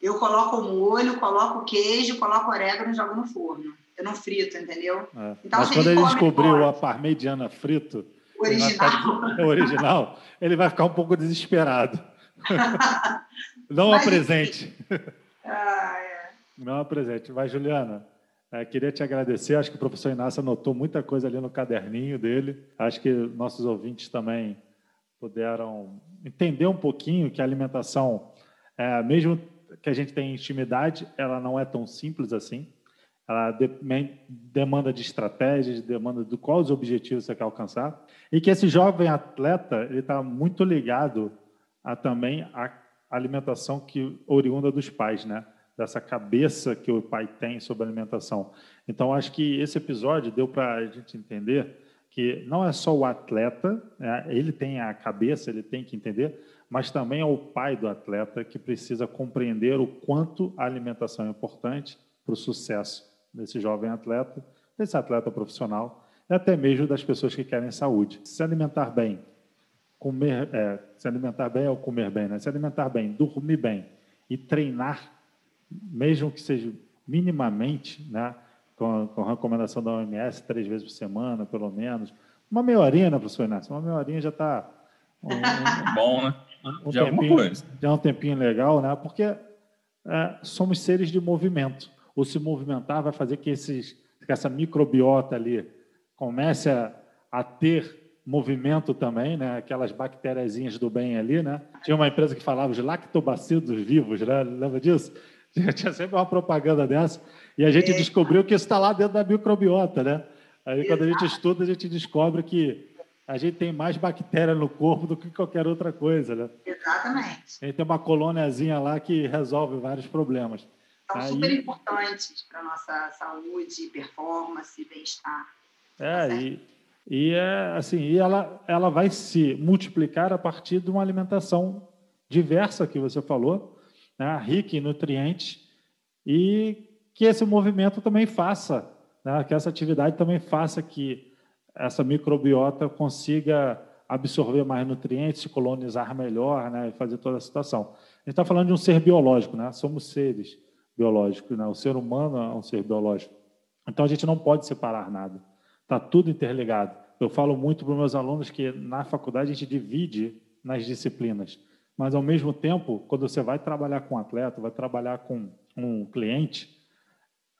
eu coloco o molho, coloco o queijo, coloco orégano e jogo no forno eu não frito, entendeu? É. Então, Mas quando ele, descobriu a parmegiana frito, original. o original, ele vai ficar um pouco desesperado. não Mas, apresente. Ah, é. Não apresente. Mas, Juliana, é, queria te agradecer. Acho que o professor Inácio anotou muita coisa ali no caderninho dele. Acho que nossos ouvintes também puderam entender um pouquinho que a alimentação, é, mesmo que a gente tenha intimidade, ela não é tão simples assim ela demanda de estratégias, demanda do quais os objetivos você quer alcançar, e que esse jovem atleta ele está muito ligado a também a alimentação que oriunda dos pais, né? Dessa cabeça que o pai tem sobre alimentação. Então, acho que esse episódio deu para a gente entender que não é só o atleta, né? ele tem a cabeça, ele tem que entender, mas também é o pai do atleta que precisa compreender o quanto a alimentação é importante para o sucesso desse jovem atleta, desse atleta profissional e até mesmo das pessoas que querem saúde. Se alimentar bem, comer, é, se alimentar bem é ou comer bem, né? Se alimentar bem, dormir bem e treinar, mesmo que seja minimamente, né? Com, com a recomendação da OMS, três vezes por semana, pelo menos. Uma meia horinha, né, professor Inácio? Uma meia horinha já está... Um, um, Bom, né? Um, já tempinho, coisa. Já é um tempinho legal, né? Porque é, somos seres de movimento. O se movimentar vai fazer que, esses, que essa microbiota ali comece a, a ter movimento também, né? Aquelas bactériazinhas do bem ali, né? Tinha uma empresa que falava os lactobacilos vivos, né? Lembra disso? Tinha sempre uma propaganda dessa e a gente é. descobriu que isso está lá dentro da microbiota, né? Aí quando a gente estuda, a gente descobre que a gente tem mais bactéria no corpo do que qualquer outra coisa, né? Exatamente. A gente tem uma colôniazinha lá que resolve vários problemas. São Aí... super importantes para a nossa saúde, performance, bem-estar. É, e, e, é, assim, e ela, ela vai se multiplicar a partir de uma alimentação diversa, que você falou, né, rica em nutrientes, e que esse movimento também faça, né, que essa atividade também faça que essa microbiota consiga absorver mais nutrientes, se colonizar melhor, né, e fazer toda a situação. A gente está falando de um ser biológico, né? Somos seres biológicos, né? O ser humano é um ser biológico. Então a gente não pode separar nada. Está tudo interligado. Eu falo muito para meus alunos que na faculdade a gente divide nas disciplinas, mas ao mesmo tempo, quando você vai trabalhar com um atleta, vai trabalhar com um cliente,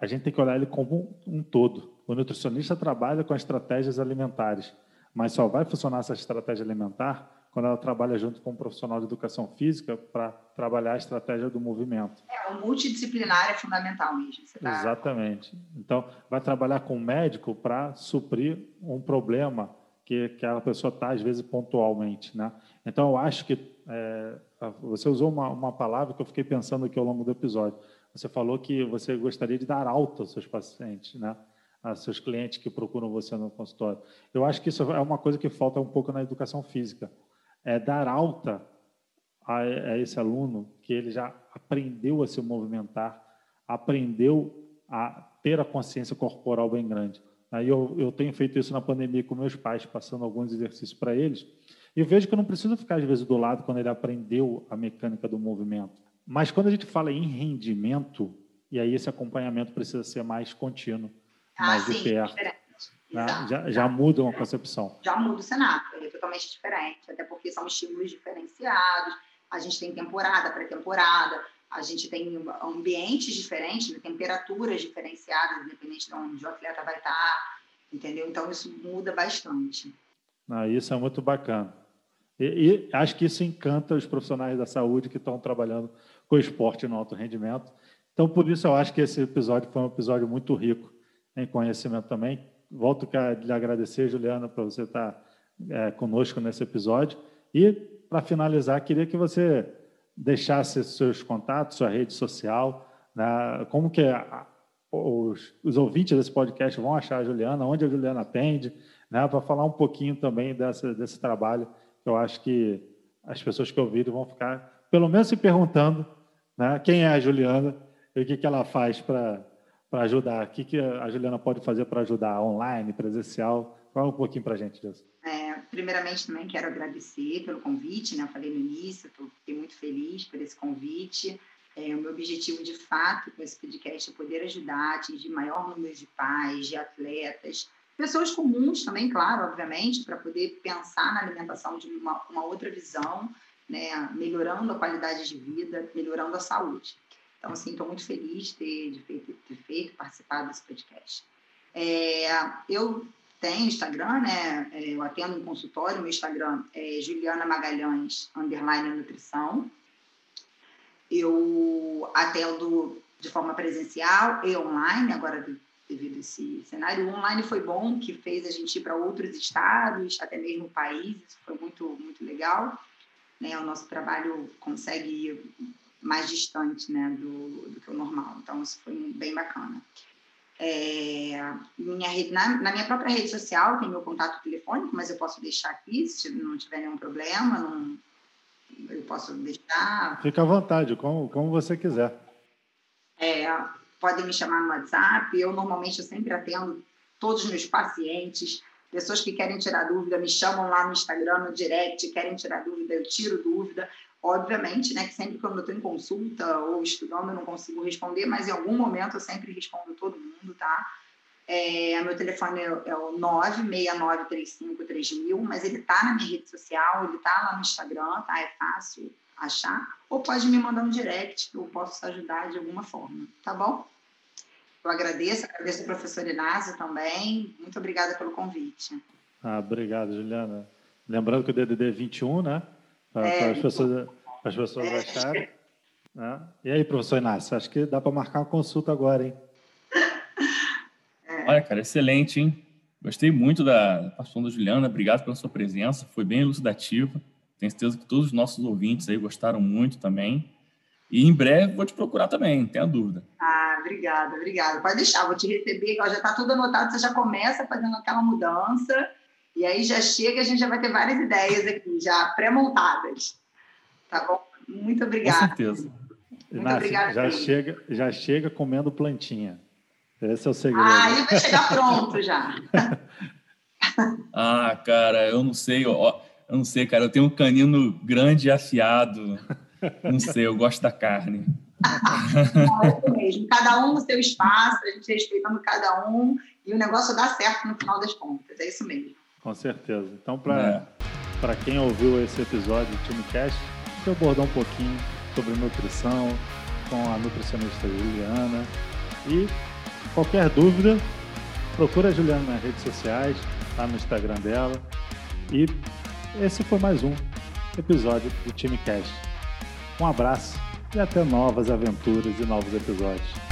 a gente tem que olhar ele como um todo. O nutricionista trabalha com estratégias alimentares, mas só vai funcionar essa estratégia alimentar quando ela trabalha junto com um profissional de educação física para trabalhar a estratégia do movimento. É, o multidisciplinar é fundamental mesmo. Tá... Exatamente. Então, vai trabalhar com o médico para suprir um problema que, que a pessoa está, às vezes, pontualmente. Né? Então, eu acho que é, você usou uma, uma palavra que eu fiquei pensando aqui ao longo do episódio. Você falou que você gostaria de dar alta aos seus pacientes, né? a seus clientes que procuram você no consultório. Eu acho que isso é uma coisa que falta um pouco na educação física é, dar alta a, a, esse aluno que ele já aprendeu a se movimentar, aprendeu a ter a consciência corporal bem grande. Aí eu, eu tenho feito isso na pandemia com meus pais, passando alguns exercícios para eles, e vejo que eu não preciso ficar, às vezes, do lado quando ele aprendeu a mecânica do movimento. Mas quando a gente fala em rendimento, e aí esse acompanhamento precisa ser mais contínuo, ah, mais sim, de perto. Diferente. Né? Já, já muda uma concepção. Já muda o cenário, é totalmente diferente, até porque são estímulos diferenciados, a gente tem temporada, pré-temporada, a gente tem ambientes diferentes, temperaturas diferenciadas, independente de onde o atleta vai estar, entendeu? Então, isso muda bastante. Ah, isso é muito bacana. E, e, acho que isso encanta os profissionais da saúde que estão trabalhando com esporte no alto rendimento. Então, por isso, eu acho que esse episódio foi um episódio muito rico em conhecimento também volto a lhe agradecer, Juliana, por você estar é, conosco nesse episódio. E, para finalizar, queria que você deixasse seus contatos, sua rede social, né? como que a, os, os, ouvintes desse podcast vão achar a Juliana, onde a Juliana atende, né? para falar um pouquinho também dessa, desse trabalho, que eu acho que as pessoas que ouvirem vão ficar, pelo menos, se perguntando né? quem é a Juliana e o que, que ela faz para para ajudar? O que, que a Juliana pode fazer para ajudar online, presencial? Fala um pouquinho para a gente disso. É, primeiramente, também quero agradecer pelo convite, né? Eu falei no início, fiquei muito feliz por esse convite. É, o meu objetivo, de fato, com esse podcast é poder ajudar, atingir maior número de pais, de atletas, pessoas comuns também, claro, obviamente, para poder pensar na alimentação de uma, uma outra visão, né? melhorando a qualidade de vida, melhorando a saúde. Então, assim, estou muito feliz de ter, de ter, ter feito, participado desse podcast. É, eu tenho Instagram, né? É, eu atendo um consultório, meu Instagram é Juliana Magalhães, underline nutrição. Eu atendo de forma presencial e online, agora devido a esse cenário. O online foi bom, que fez a gente ir para outros estados, até mesmo o país, isso foi muito, muito legal. Né? O nosso trabalho consegue ir mais distante né, do, do que o normal. Então, isso foi bem bacana. É, minha rede, na, na, minha própria rede social tem meu contato telefônico, mas eu posso deixar aqui se não tiver nenhum problema. Não, eu posso deixar. Fica à vontade, como, como você quiser. É, podem me chamar no WhatsApp. Eu normalmente eu sempre atendo todos os meus pacientes. Pessoas que querem tirar dúvida me chamam lá no Instagram, no direct, querem tirar dúvida, eu tiro dúvida. Obviamente, né, que sempre quando eu estou em consulta ou estudando eu não consigo responder, mas em algum momento eu sempre respondo todo mundo, tá? É, meu telefone é, é o 969353000, mas ele tá na minha rede social, ele tá lá no Instagram, tá? É fácil achar. Ou pode me mandar um direct que eu posso ajudar de alguma forma, tá bom? Eu agradeço, agradeço ao professor Inácio também. Muito obrigada pelo convite. Ah, obrigado, Juliana. Lembrando que o DDD é 21, né? Para é, as pessoas, as pessoas é. acharem. Né? E aí, professor Inácio, acho que dá para marcar uma consulta agora, hein? É. Olha, cara, excelente, hein? Gostei muito da participação da Juliana. Obrigado pela sua presença. Foi bem elucidativa. Tenho certeza que todos os nossos ouvintes aí gostaram muito também. E em breve vou te procurar também, não tenha dúvida. Ah, obrigada, obrigada. Pode deixar, vou te receber, já está tudo anotado, você já começa fazendo aquela mudança, e aí já chega, a gente já vai ter várias ideias aqui, já pré-montadas. Tá bom? Muito obrigada. Com certeza. Muito Inácio, obrigada. Já chega, já chega comendo plantinha. Esse é o segredo. Ah, ele vai chegar pronto já. ah, cara, eu não sei, ó, eu não sei, cara, eu tenho um canino grande e afiado. Não sei, eu gosto da carne. Não, é isso mesmo. Cada um no seu espaço, a gente respeitando cada um e o negócio dá certo no final das contas. É isso mesmo. Com certeza. Então, para é. quem ouviu esse episódio do Time Cast, eu abordar um pouquinho sobre nutrição com a nutricionista Juliana. E qualquer dúvida, procura a Juliana nas redes sociais, lá no Instagram dela. E esse foi mais um episódio do Time Cast. Um abraço e até novas aventuras e novos episódios.